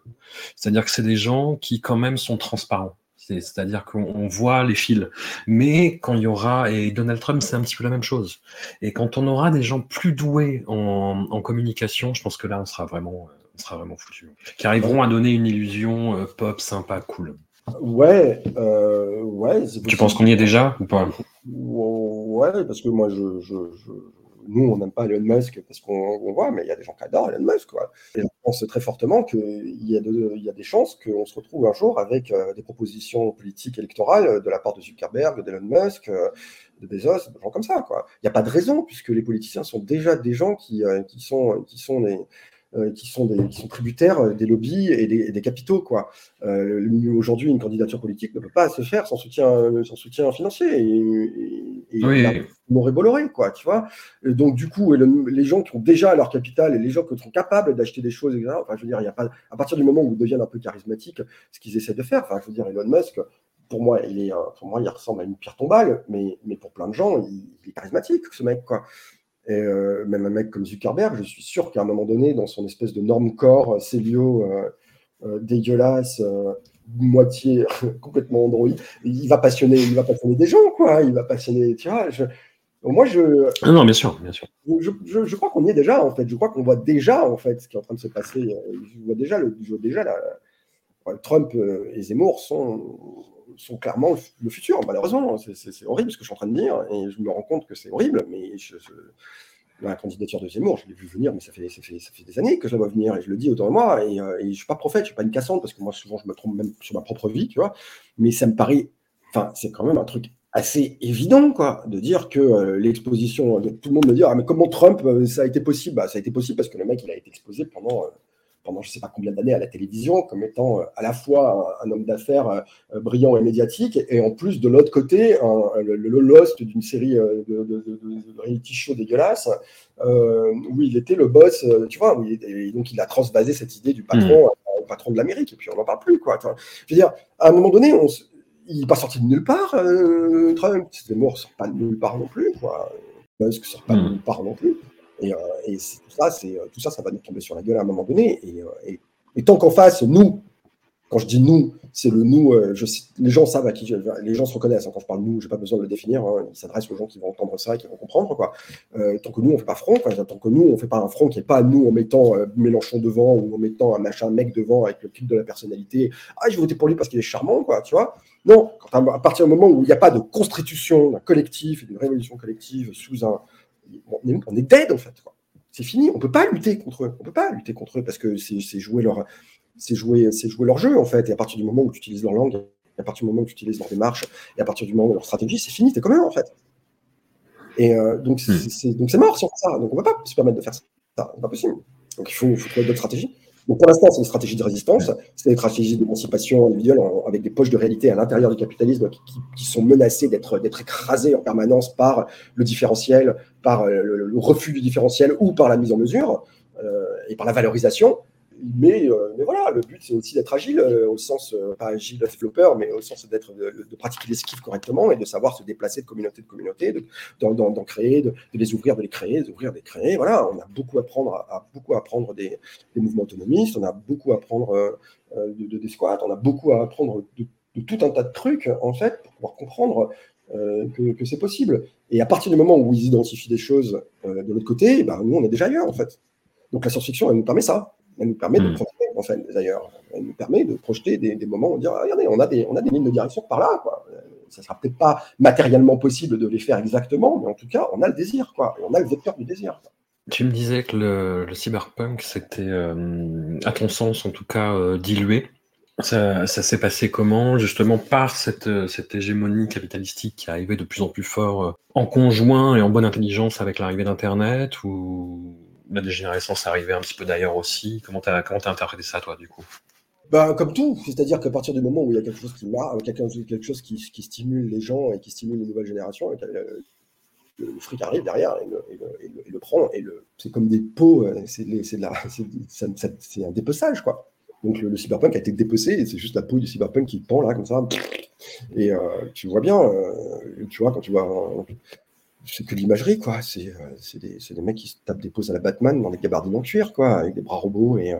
C'est-à-dire que c'est des gens qui quand même sont transparents. C'est-à-dire qu'on voit les fils. Mais quand il y aura, et Donald Trump, c'est un petit peu la même chose. Et quand on aura des gens plus doués en, communication, je pense que là, on sera vraiment, on sera vraiment foutu. Qui arriveront à donner une illusion euh, pop, sympa, cool. Ouais, euh, ouais. Tu penses qu'on y est déjà ou pas? Ouais, parce que moi, je, nous, on n'aime pas Elon Musk parce qu'on voit, mais il y a des gens qui adorent Elon Musk. Quoi. Et on pense très fortement qu'il y, y a des chances qu'on se retrouve un jour avec euh, des propositions politiques électorales de la part de Zuckerberg, d'Elon Musk, euh, de Bezos, de gens comme ça. Il n'y a pas de raison, puisque les politiciens sont déjà des gens qui, euh, sont, qui sont euh, qui, sont des, qui sont tributaires euh, des lobbies et des, capitaux. Quoi. Euh, Aujourd'hui, une candidature politique ne peut pas se faire sans soutien, sans soutien financier. Et, et, et Bolloré, quoi, tu vois. donc, du coup, les gens qui ont déjà leur capital et les gens qui sont capables d'acheter des choses, etc., enfin, je veux dire, il y a pas, à partir du moment où ils deviennent un peu charismatiques, ce qu'ils essaient de faire, enfin, je veux dire, Elon Musk, pour moi, il est, pour moi, il ressemble à une pierre tombale, mais, mais pour plein de gens, il, il est charismatique, ce mec, quoi. Et euh, même un mec comme Zuckerberg, je suis sûr qu'à un moment donné, dans son espèce de norme corps, euh, Célio, euh, dégueulasse, moitié complètement android, il va passionner, il va passionner des gens, quoi. Il va passionner, tu vois. moi, je. Ah non, bien sûr, bien sûr. Je, je, crois qu'on y est déjà, en fait. Je crois qu'on voit déjà, en fait, ce qui est en train de se passer. Je vois déjà, le, je vois déjà la, Trump et Zemmour sont, sont clairement le futur, malheureusement. C'est horrible ce que je suis en train de dire, et je me rends compte que c'est horrible, mais je, la candidature de Zemmour, je l'ai vu venir, mais ça fait, ça, fait, des années que je la vois venir, et je le dis autour de moi, et, euh, je ne suis pas prophète, je ne suis pas une cassante, parce que moi, souvent, je me trompe même sur ma propre vie, tu vois, mais ça me paraît, enfin, c'est quand même un truc assez évident, quoi, de dire que euh, l'exposition, tout le monde me dit, ah, mais comment Trump, euh, ça a été possible? Bah, Ça a été possible parce que le mec, il a été exposé pendant pendant je ne sais pas combien d'années à la télévision comme étant euh, à la fois un, homme d'affaires euh, euh, brillant et médiatique et en plus de l'autre côté le, lost d'une série de, de, reality show dégueulasse où il était le boss, tu vois, et donc il a transvasé cette idée du patron hmm. au patron de l'Amérique et puis on n'en parle plus quoi. Je veux dire, à un moment donné, on, il n'est pas sorti de nulle part. Trump, mort sort pas de nulle part non plus. Quoi. Musk sort pas de hmm. nulle part non plus. Et, euh, tout, ça, c'est, euh, tout ça, ça va nous tomber sur la gueule à un moment donné. Et, euh, tant qu'en face, nous, quand je dis nous, c'est le nous, les gens savent à qui les gens se reconnaissent. Hein. quand je parle nous, j'ai pas besoin de le définir. Hein. il s'adresse aux gens qui vont entendre ça et qui vont comprendre. Quoi. Tant que nous, on fait pas front, tant que nous, on fait pas un front qui est pas nous en mettant Mélenchon devant ou en mettant un machin mec devant avec le clip de la personnalité. Ah, je vais pour lui parce qu'il est charmant, quoi, tu vois. Non, à partir du moment où il n'y a pas de constitution d'un collectif et d'une révolution collective sous un. On est, on est dead, en fait. C'est fini, on peut pas lutter contre eux. On peut pas lutter contre eux parce que c'est jouer leur c'est jouer, c'est jouer leur jeu en fait. Et à partir du moment où tu utilises leur langue, à partir du moment où tu utilises leur démarche, et à partir du moment où leur stratégie, c'est fini, t'es quand même en fait. Et euh, donc hmm. c'est donc c'est mort si on fait ça. Donc on ne peut pas se permettre de faire ça. C'est pas possible. Donc il faut, faut trouver d'autres stratégies. Donc pour l'instant, c'est une stratégie de résistance, c'est une stratégie d'émancipation individuelle avec des poches de réalité à l'intérieur du capitalisme qui, sont menacées d'être écrasées en permanence par le différentiel, par euh, le, refus du différentiel ou par la mise en mesure euh, et par la valorisation. Mais, euh, mais, voilà, le but, c'est aussi d'être agile, euh, au sens, euh, pas agile développeur, mais au sens d'être, de, pratiquer l'esquive correctement et de savoir se déplacer de communauté de communauté, d'en créer, de, les ouvrir, de les créer, d'ouvrir, de les créer. Voilà, on a beaucoup à apprendre, à, apprendre des, mouvements autonomistes, on a beaucoup à apprendre de, des squats, on a beaucoup à apprendre de, tout un tas de trucs, en fait, pour pouvoir comprendre que, c'est possible. Et à partir du moment où ils identifient des choses de l'autre côté, ben, nous, on est déjà ailleurs, en fait. Donc la science-fiction, elle nous permet ça. Elle nous permet de hmm. projeter, en fait, d'ailleurs, elle nous permet de projeter des, moments où on dit, ah, regardez, on a, des, on a des lignes de direction par là, quoi. Ça sera peut-être pas matériellement possible de les faire exactement, mais en tout cas, on a le désir, quoi. on a le vecteur du désir. Tu me disais que le, cyberpunk, c'était, euh, à ton sens en tout cas, euh, dilué. Ça, s'est passé comment Justement par cette, cette, hégémonie capitalistique qui arrivait de plus en plus fort euh, en conjoint et en bonne intelligence avec l'arrivée d'Internet ou la dégénérescence arrivait un petit peu d'ailleurs aussi. Comment tu as, interprété ça, toi, du coup? Bah, comme tout, c'est-à-dire qu'à partir du moment où il y a quelque chose qui marche, quelque chose qui, stimule les gens et qui stimule les nouvelles générations, le, fric arrive derrière et le, prend. Et c'est comme des pots, euh, c'est un dépeçage, quoi. Donc le, cyberpunk a été dépecé et c'est juste la peau du cyberpunk qui pend là, comme ça. Et euh, tu vois bien, euh, tu vois, quand tu vois c'est que l'imagerie, quoi. C'est euh, des, des, mecs qui se tapent des poses à la Batman dans des gabardines en cuir, quoi, avec des bras robots. Et, euh,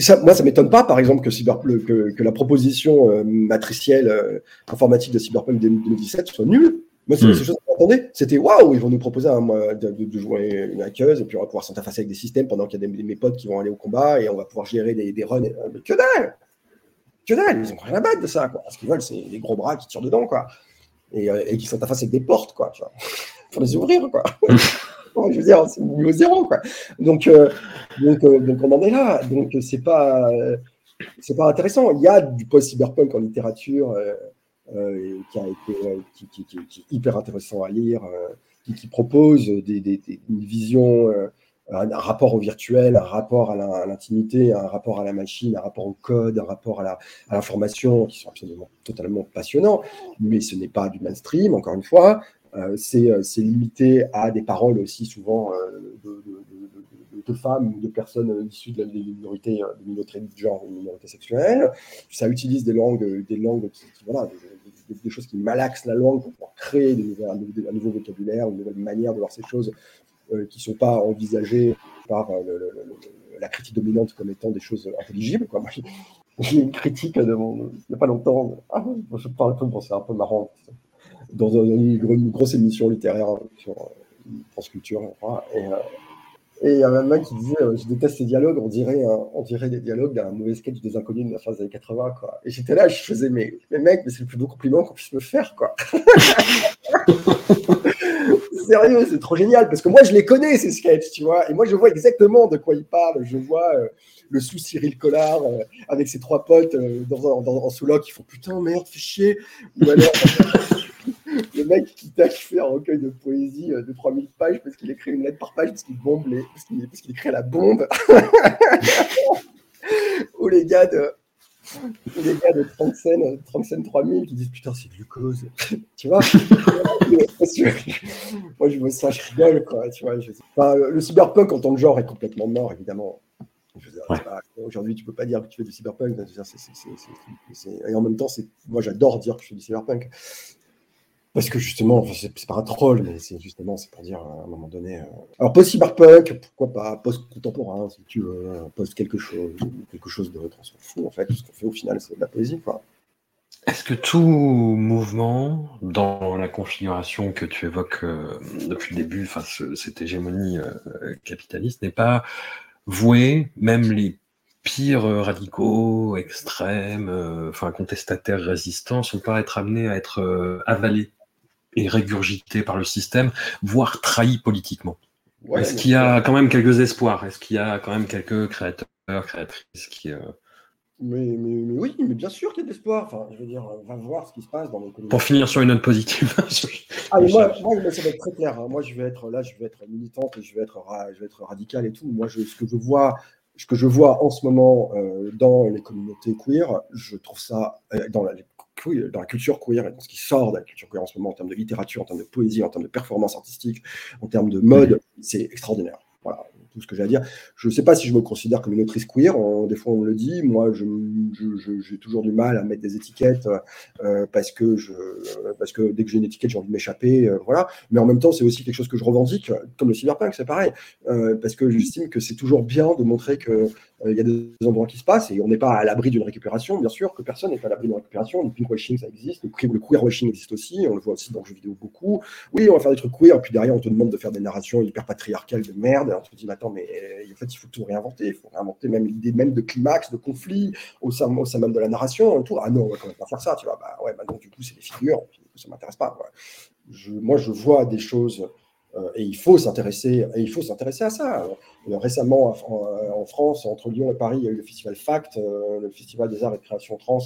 ça, moi, ça m'étonne pas, par exemple, que, cyber, que, que la proposition euh, matricielle informatique de Cyberpunk 2017 soit nulle. Moi, c'est mmh. chose que j'entendais. C'était waouh, ils vont nous proposer un, de, de, jouer une hackeuse et puis on va pouvoir s'interfacer avec des systèmes pendant qu'il y a des, mes potes qui vont aller au combat et on va pouvoir gérer des, des runs. Mais que dalle! Que dalle! Ils ont rien à battre de ça, quoi. Ce qu'ils veulent, c'est les gros bras qui tirent dedans, quoi et, euh, et qui s'interfacent avec des portes, quoi, tu vois, pour les ouvrir, quoi. je veux dire, c'est niveau zéro, quoi. Donc, euh, donc, euh, donc, on en est là. Donc, c'est pas, c'est pas intéressant. Il y a du post-cyberpunk en littérature qui, a été, qui, qui, qui, est hyper intéressant à lire, qui, propose des, des, des, une vision un, rapport au virtuel, un rapport à l'intimité, un rapport à la machine, un rapport au code, un rapport à l'information, qui sont absolument totalement passionnants, mais ce n'est pas du mainstream, encore une fois. Euh, euh, c'est limité à des paroles aussi souvent euh, de, femmes ou de personnes issues de la minorité, de minorité de genre ou de minorité sexuelle. Ça utilise des langues, des langues qui, voilà, des, choses qui malaxent la langue pour créer un, nouveau vocabulaire, une nouvelle manière de voir ces choses euh, qui ne sont pas envisagées par euh, la critique dominante comme étant des choses intelligibles. J'ai une critique de mon, il n'y a pas longtemps, ah, je parle un peu, bon, c'est un peu marrant, dans une, grosse émission littéraire sur euh, France Culture, et, il y a un mec qui disait Je déteste ces dialogues, on dirait, des dialogues d'un mauvais sketch des inconnus de la fin des années 80. Quoi. Et j'étais là, je faisais Mais, mais mec, mais c'est le plus beau compliment qu'on puisse me faire. quoi. sérieux, c'est trop génial parce que moi je les connais ces sketchs, tu vois, et moi je vois exactement de quoi ils parlent. Je vois euh, le sous Cyril Collard euh, avec ses trois potes euh, dans, en sous-loc qui font putain merde, fais chier. Ou alors le mec qui t'a fait un recueil de poésie de 3000 pages parce qu'il écrit une lettre par page parce qu'il bombe les, parce qu'il écrit la bombe. Ou les gars de les gars de 30 scènes, 30 scènes 3000 qui disent putain, c'est glucose. tu vois? Moi, je vois ça, je rigole, quoi. Tu vois, le cyberpunk en tant que genre est complètement mort, évidemment. Aujourd'hui, tu peux pas dire que tu fais du cyberpunk. et en même temps, moi, j'adore dire que je fais du cyberpunk. Parce que justement, c'est pas un troll, mais c'est justement, pour dire à un moment donné. euh, Alors post-cyberpunk, pourquoi pas post-contemporain, si tu veux, euh, post quelque chose, quelque chose d'autre, on s'en fout en fait. Ce qu'on fait au final, c'est de la poésie, quoi. Est-ce que tout mouvement, dans la configuration que tu évoques euh, depuis le début, enfin, ce- cette hégémonie euh, capitaliste, n'est pas voué, même les pires euh, radicaux, extrêmes, enfin contestataires résistants, sont pas être amenés à être avalés? Et régurgités par le système, voire trahis politiquement Ouais, Est-ce qu'il y a quand même quelques espoirs? Est-ce qu'il y a quand même quelques créateurs, créatrices qui... euh, Mais, mais, mais oui, mais bien sûr qu'il y a de l'espoir. Enfin, je veux dire, on va voir ce qui se passe dans l'économie. Pour finir sur une note positive, Ah, mais moi, ça va être très clair. hein. Moi, je vais être là, je vais être militante et je vais être, je vais être radical et tout. Moi, je, ce que je vois, ce que je vois en ce moment euh, dans les communautés queer, je trouve ça euh, dans la, les dans la culture queer et dans ce qui sort de la culture queer en ce moment en termes de littérature, en termes de poésie, en termes de performance artistique, en termes de mode, c'est extraordinaire. Voilà tout ce que j'ai à dire. Je ne sais pas si je me considère comme une autrice queer. on- des fois, on me le dit. Moi, je- je- j'ai toujours du mal à mettre des étiquettes euh, parce que je, parce que dès que j'ai une étiquette, j'ai envie de m'échapper. euh, voilà. Mais en même temps, c'est aussi quelque chose que je revendique, comme le cyberpunk, c'est pareil, euh, parce que j'estime que c'est toujours bien de montrer que euh, il y a des endroits qui se passent et on n'est pas à l'abri d'une récupération. Bien sûr que personne n'est à l'abri d'une récupération. Le pinkwashing, ça existe. Le, queer- le queerwashing existe aussi. On le voit aussi dans le jeu vidéo beaucoup. Oui, on va faire des trucs queer, puis derrière, on te demande de faire des narrations hyper patriarcales de merde. Et on te mais euh, en fait, il faut tout réinventer. Il faut réinventer même l'idée même de climax, de conflit au sein, au sein même de la narration. Tout. Ah non, on va quand même pas faire ça. Tu vois, bah ouais, bah donc du coup, c'est des figures. Puis, ça m'intéresse pas. moi, je vois des choses. euh, et il faut s'intéresser, il faut s'intéresser à ça. Euh, récemment, en, France, entre Lyon et Paris, il y a eu le festival FACT, le festival des arts et de création trans.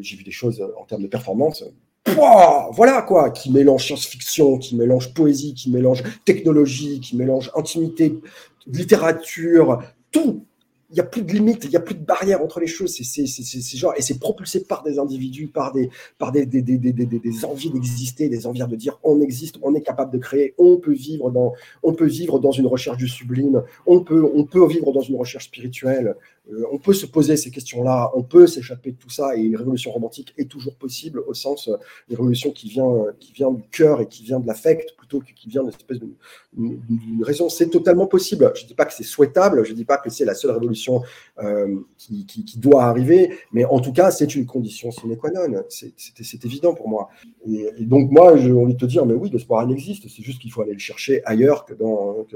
J'ai vu des choses en termes de performance. Pouah voilà quoi, qui mélange science-fiction, qui mélange poésie, qui mélange technologie, qui mélange intimité, littérature, tout. Il n'y a plus de limites, il n'y a plus de barrières entre les choses. C'est genre, et c'est propulsé par des individus, par des, par des, des, des, des, envies d'exister, des envies de dire on existe, on est capable de créer, on peut vivre dans, on peut vivre dans une recherche du sublime, on peut, on peut vivre dans une recherche spirituelle, euh, on peut se poser ces questions-là, on peut s'échapper de tout ça, et une révolution romantique est toujours possible au sens euh, révolution qui vient, euh, qui vient du cœur et qui vient de l'affect plutôt que qui vient d'une espèce d'une raison. C'est totalement possible. Je ne dis pas que c'est souhaitable, je ne dis pas que c'est la seule révolution euh, qui, doit arriver, mais en tout cas, c'est une condition sine qua non. C'est- évident pour moi. Et, donc, moi, j'ai envie de te dire, mais oui, l'espoir, il existe. C'est juste qu'il faut aller le chercher ailleurs que dans,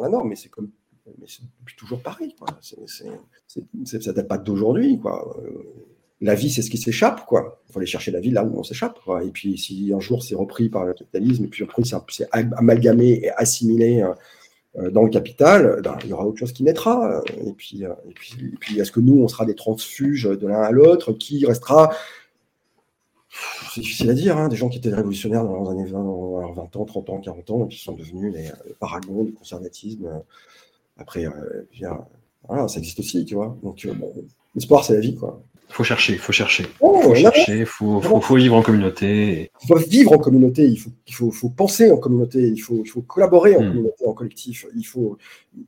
la norme. Mais c'est comme. Mais c'est toujours pareil. Quoi. C'est- ça date pas d'aujourd'hui. La vie, c'est ce qui s'échappe. Il faut aller chercher la vie là où on s'échappe. Et puis, si un jour c'est repris par le capitalisme, et puis après c'est amalgamé et assimilé euh, dans le capital, ben, il y aura autre chose qui naîtra. euh, Et puis, euh, et puis, est-ce que nous, on sera des transfuges de l'un à l'autre Qui restera? C'est difficile à dire, hein, des gens qui étaient révolutionnaires dans les années 20, dans leurs 20 ans, 30 ans, 40 ans, et qui sont devenus les, paragons du conservatisme. euh, Après, euh, voilà, ça existe aussi, tu vois. Donc, euh, l'espoir, c'est la vie, quoi. Faut chercher, faut chercher. Oh, faut chercher, faut, faut, faut vivre en communauté. il faut vivre en communauté, il faut, il faut, faut penser en communauté, il faut, il faut collaborer en Mm. communauté, en collectif. Il faut,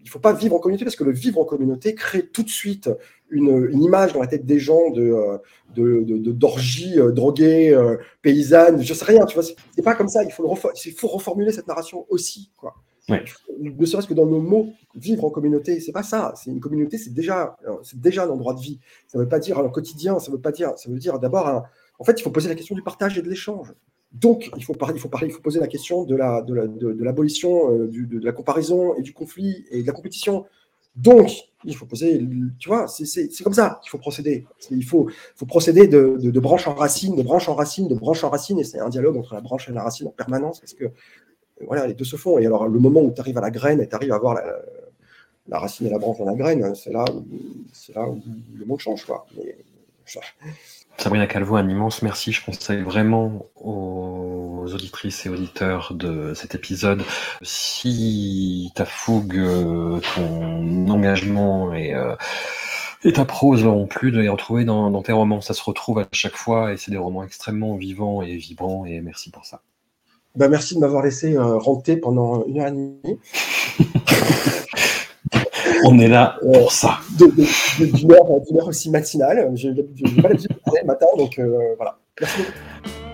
il faut pas vivre en communauté parce que le vivre en communauté crée tout de suite une, une image dans la tête des gens de, euh, de, de, de- d'orgie euh, droguée, euh, paysanne, je sais rien, tu vois. C'est, pas comme ça. Il faut, le refo- il faut reformuler cette narration aussi, quoi. Ne serait-ce que dans nos mots, vivre en communauté, c'est pas ça. C'est une communauté, c'est déjà, euh, c'est déjà un endroit de vie. Ça veut pas dire un quotidien. Ça veut pas dire. Ça veut dire d'abord un, en fait, il faut poser la question du partage et de l'échange. Donc, il faut parler, il faut parler, il faut poser la question de la, de la- de- l'abolition, euh, de, la comparaison et du conflit et de la compétition. Donc, il faut poser, tu vois, c'est- c'est c'est comme ça qu'il faut procéder. Il faut, faut procéder de, de, branche en racine, de branche en racine, de branche en racine, et c'est un dialogue entre la branche et la racine en permanence, parce que voilà, les deux se font. Et alors, le moment où tu arrives à la graine et tu arrives à voir la, racine et la branche dans la graine, c'est là là où le monde change, quoi. Sabrina Calvo, un immense merci. Je conseille vraiment aux auditrices et auditeurs de cet épisode, si ta fougue, euh, ton engagement et, euh, ta prose ont plu de les retrouver dans, dans tes romans. Ça se retrouve à chaque fois et c'est des romans extrêmement vivants et vibrants et merci pour ça. Ben, merci de m'avoir laissé euh, renter pendant une heure et demie. On est là pour ça. d'une heure, heure aussi matinale. J'ai j'ai pas l'habitude de parler le matin, donc euh, voilà. Merci beaucoup.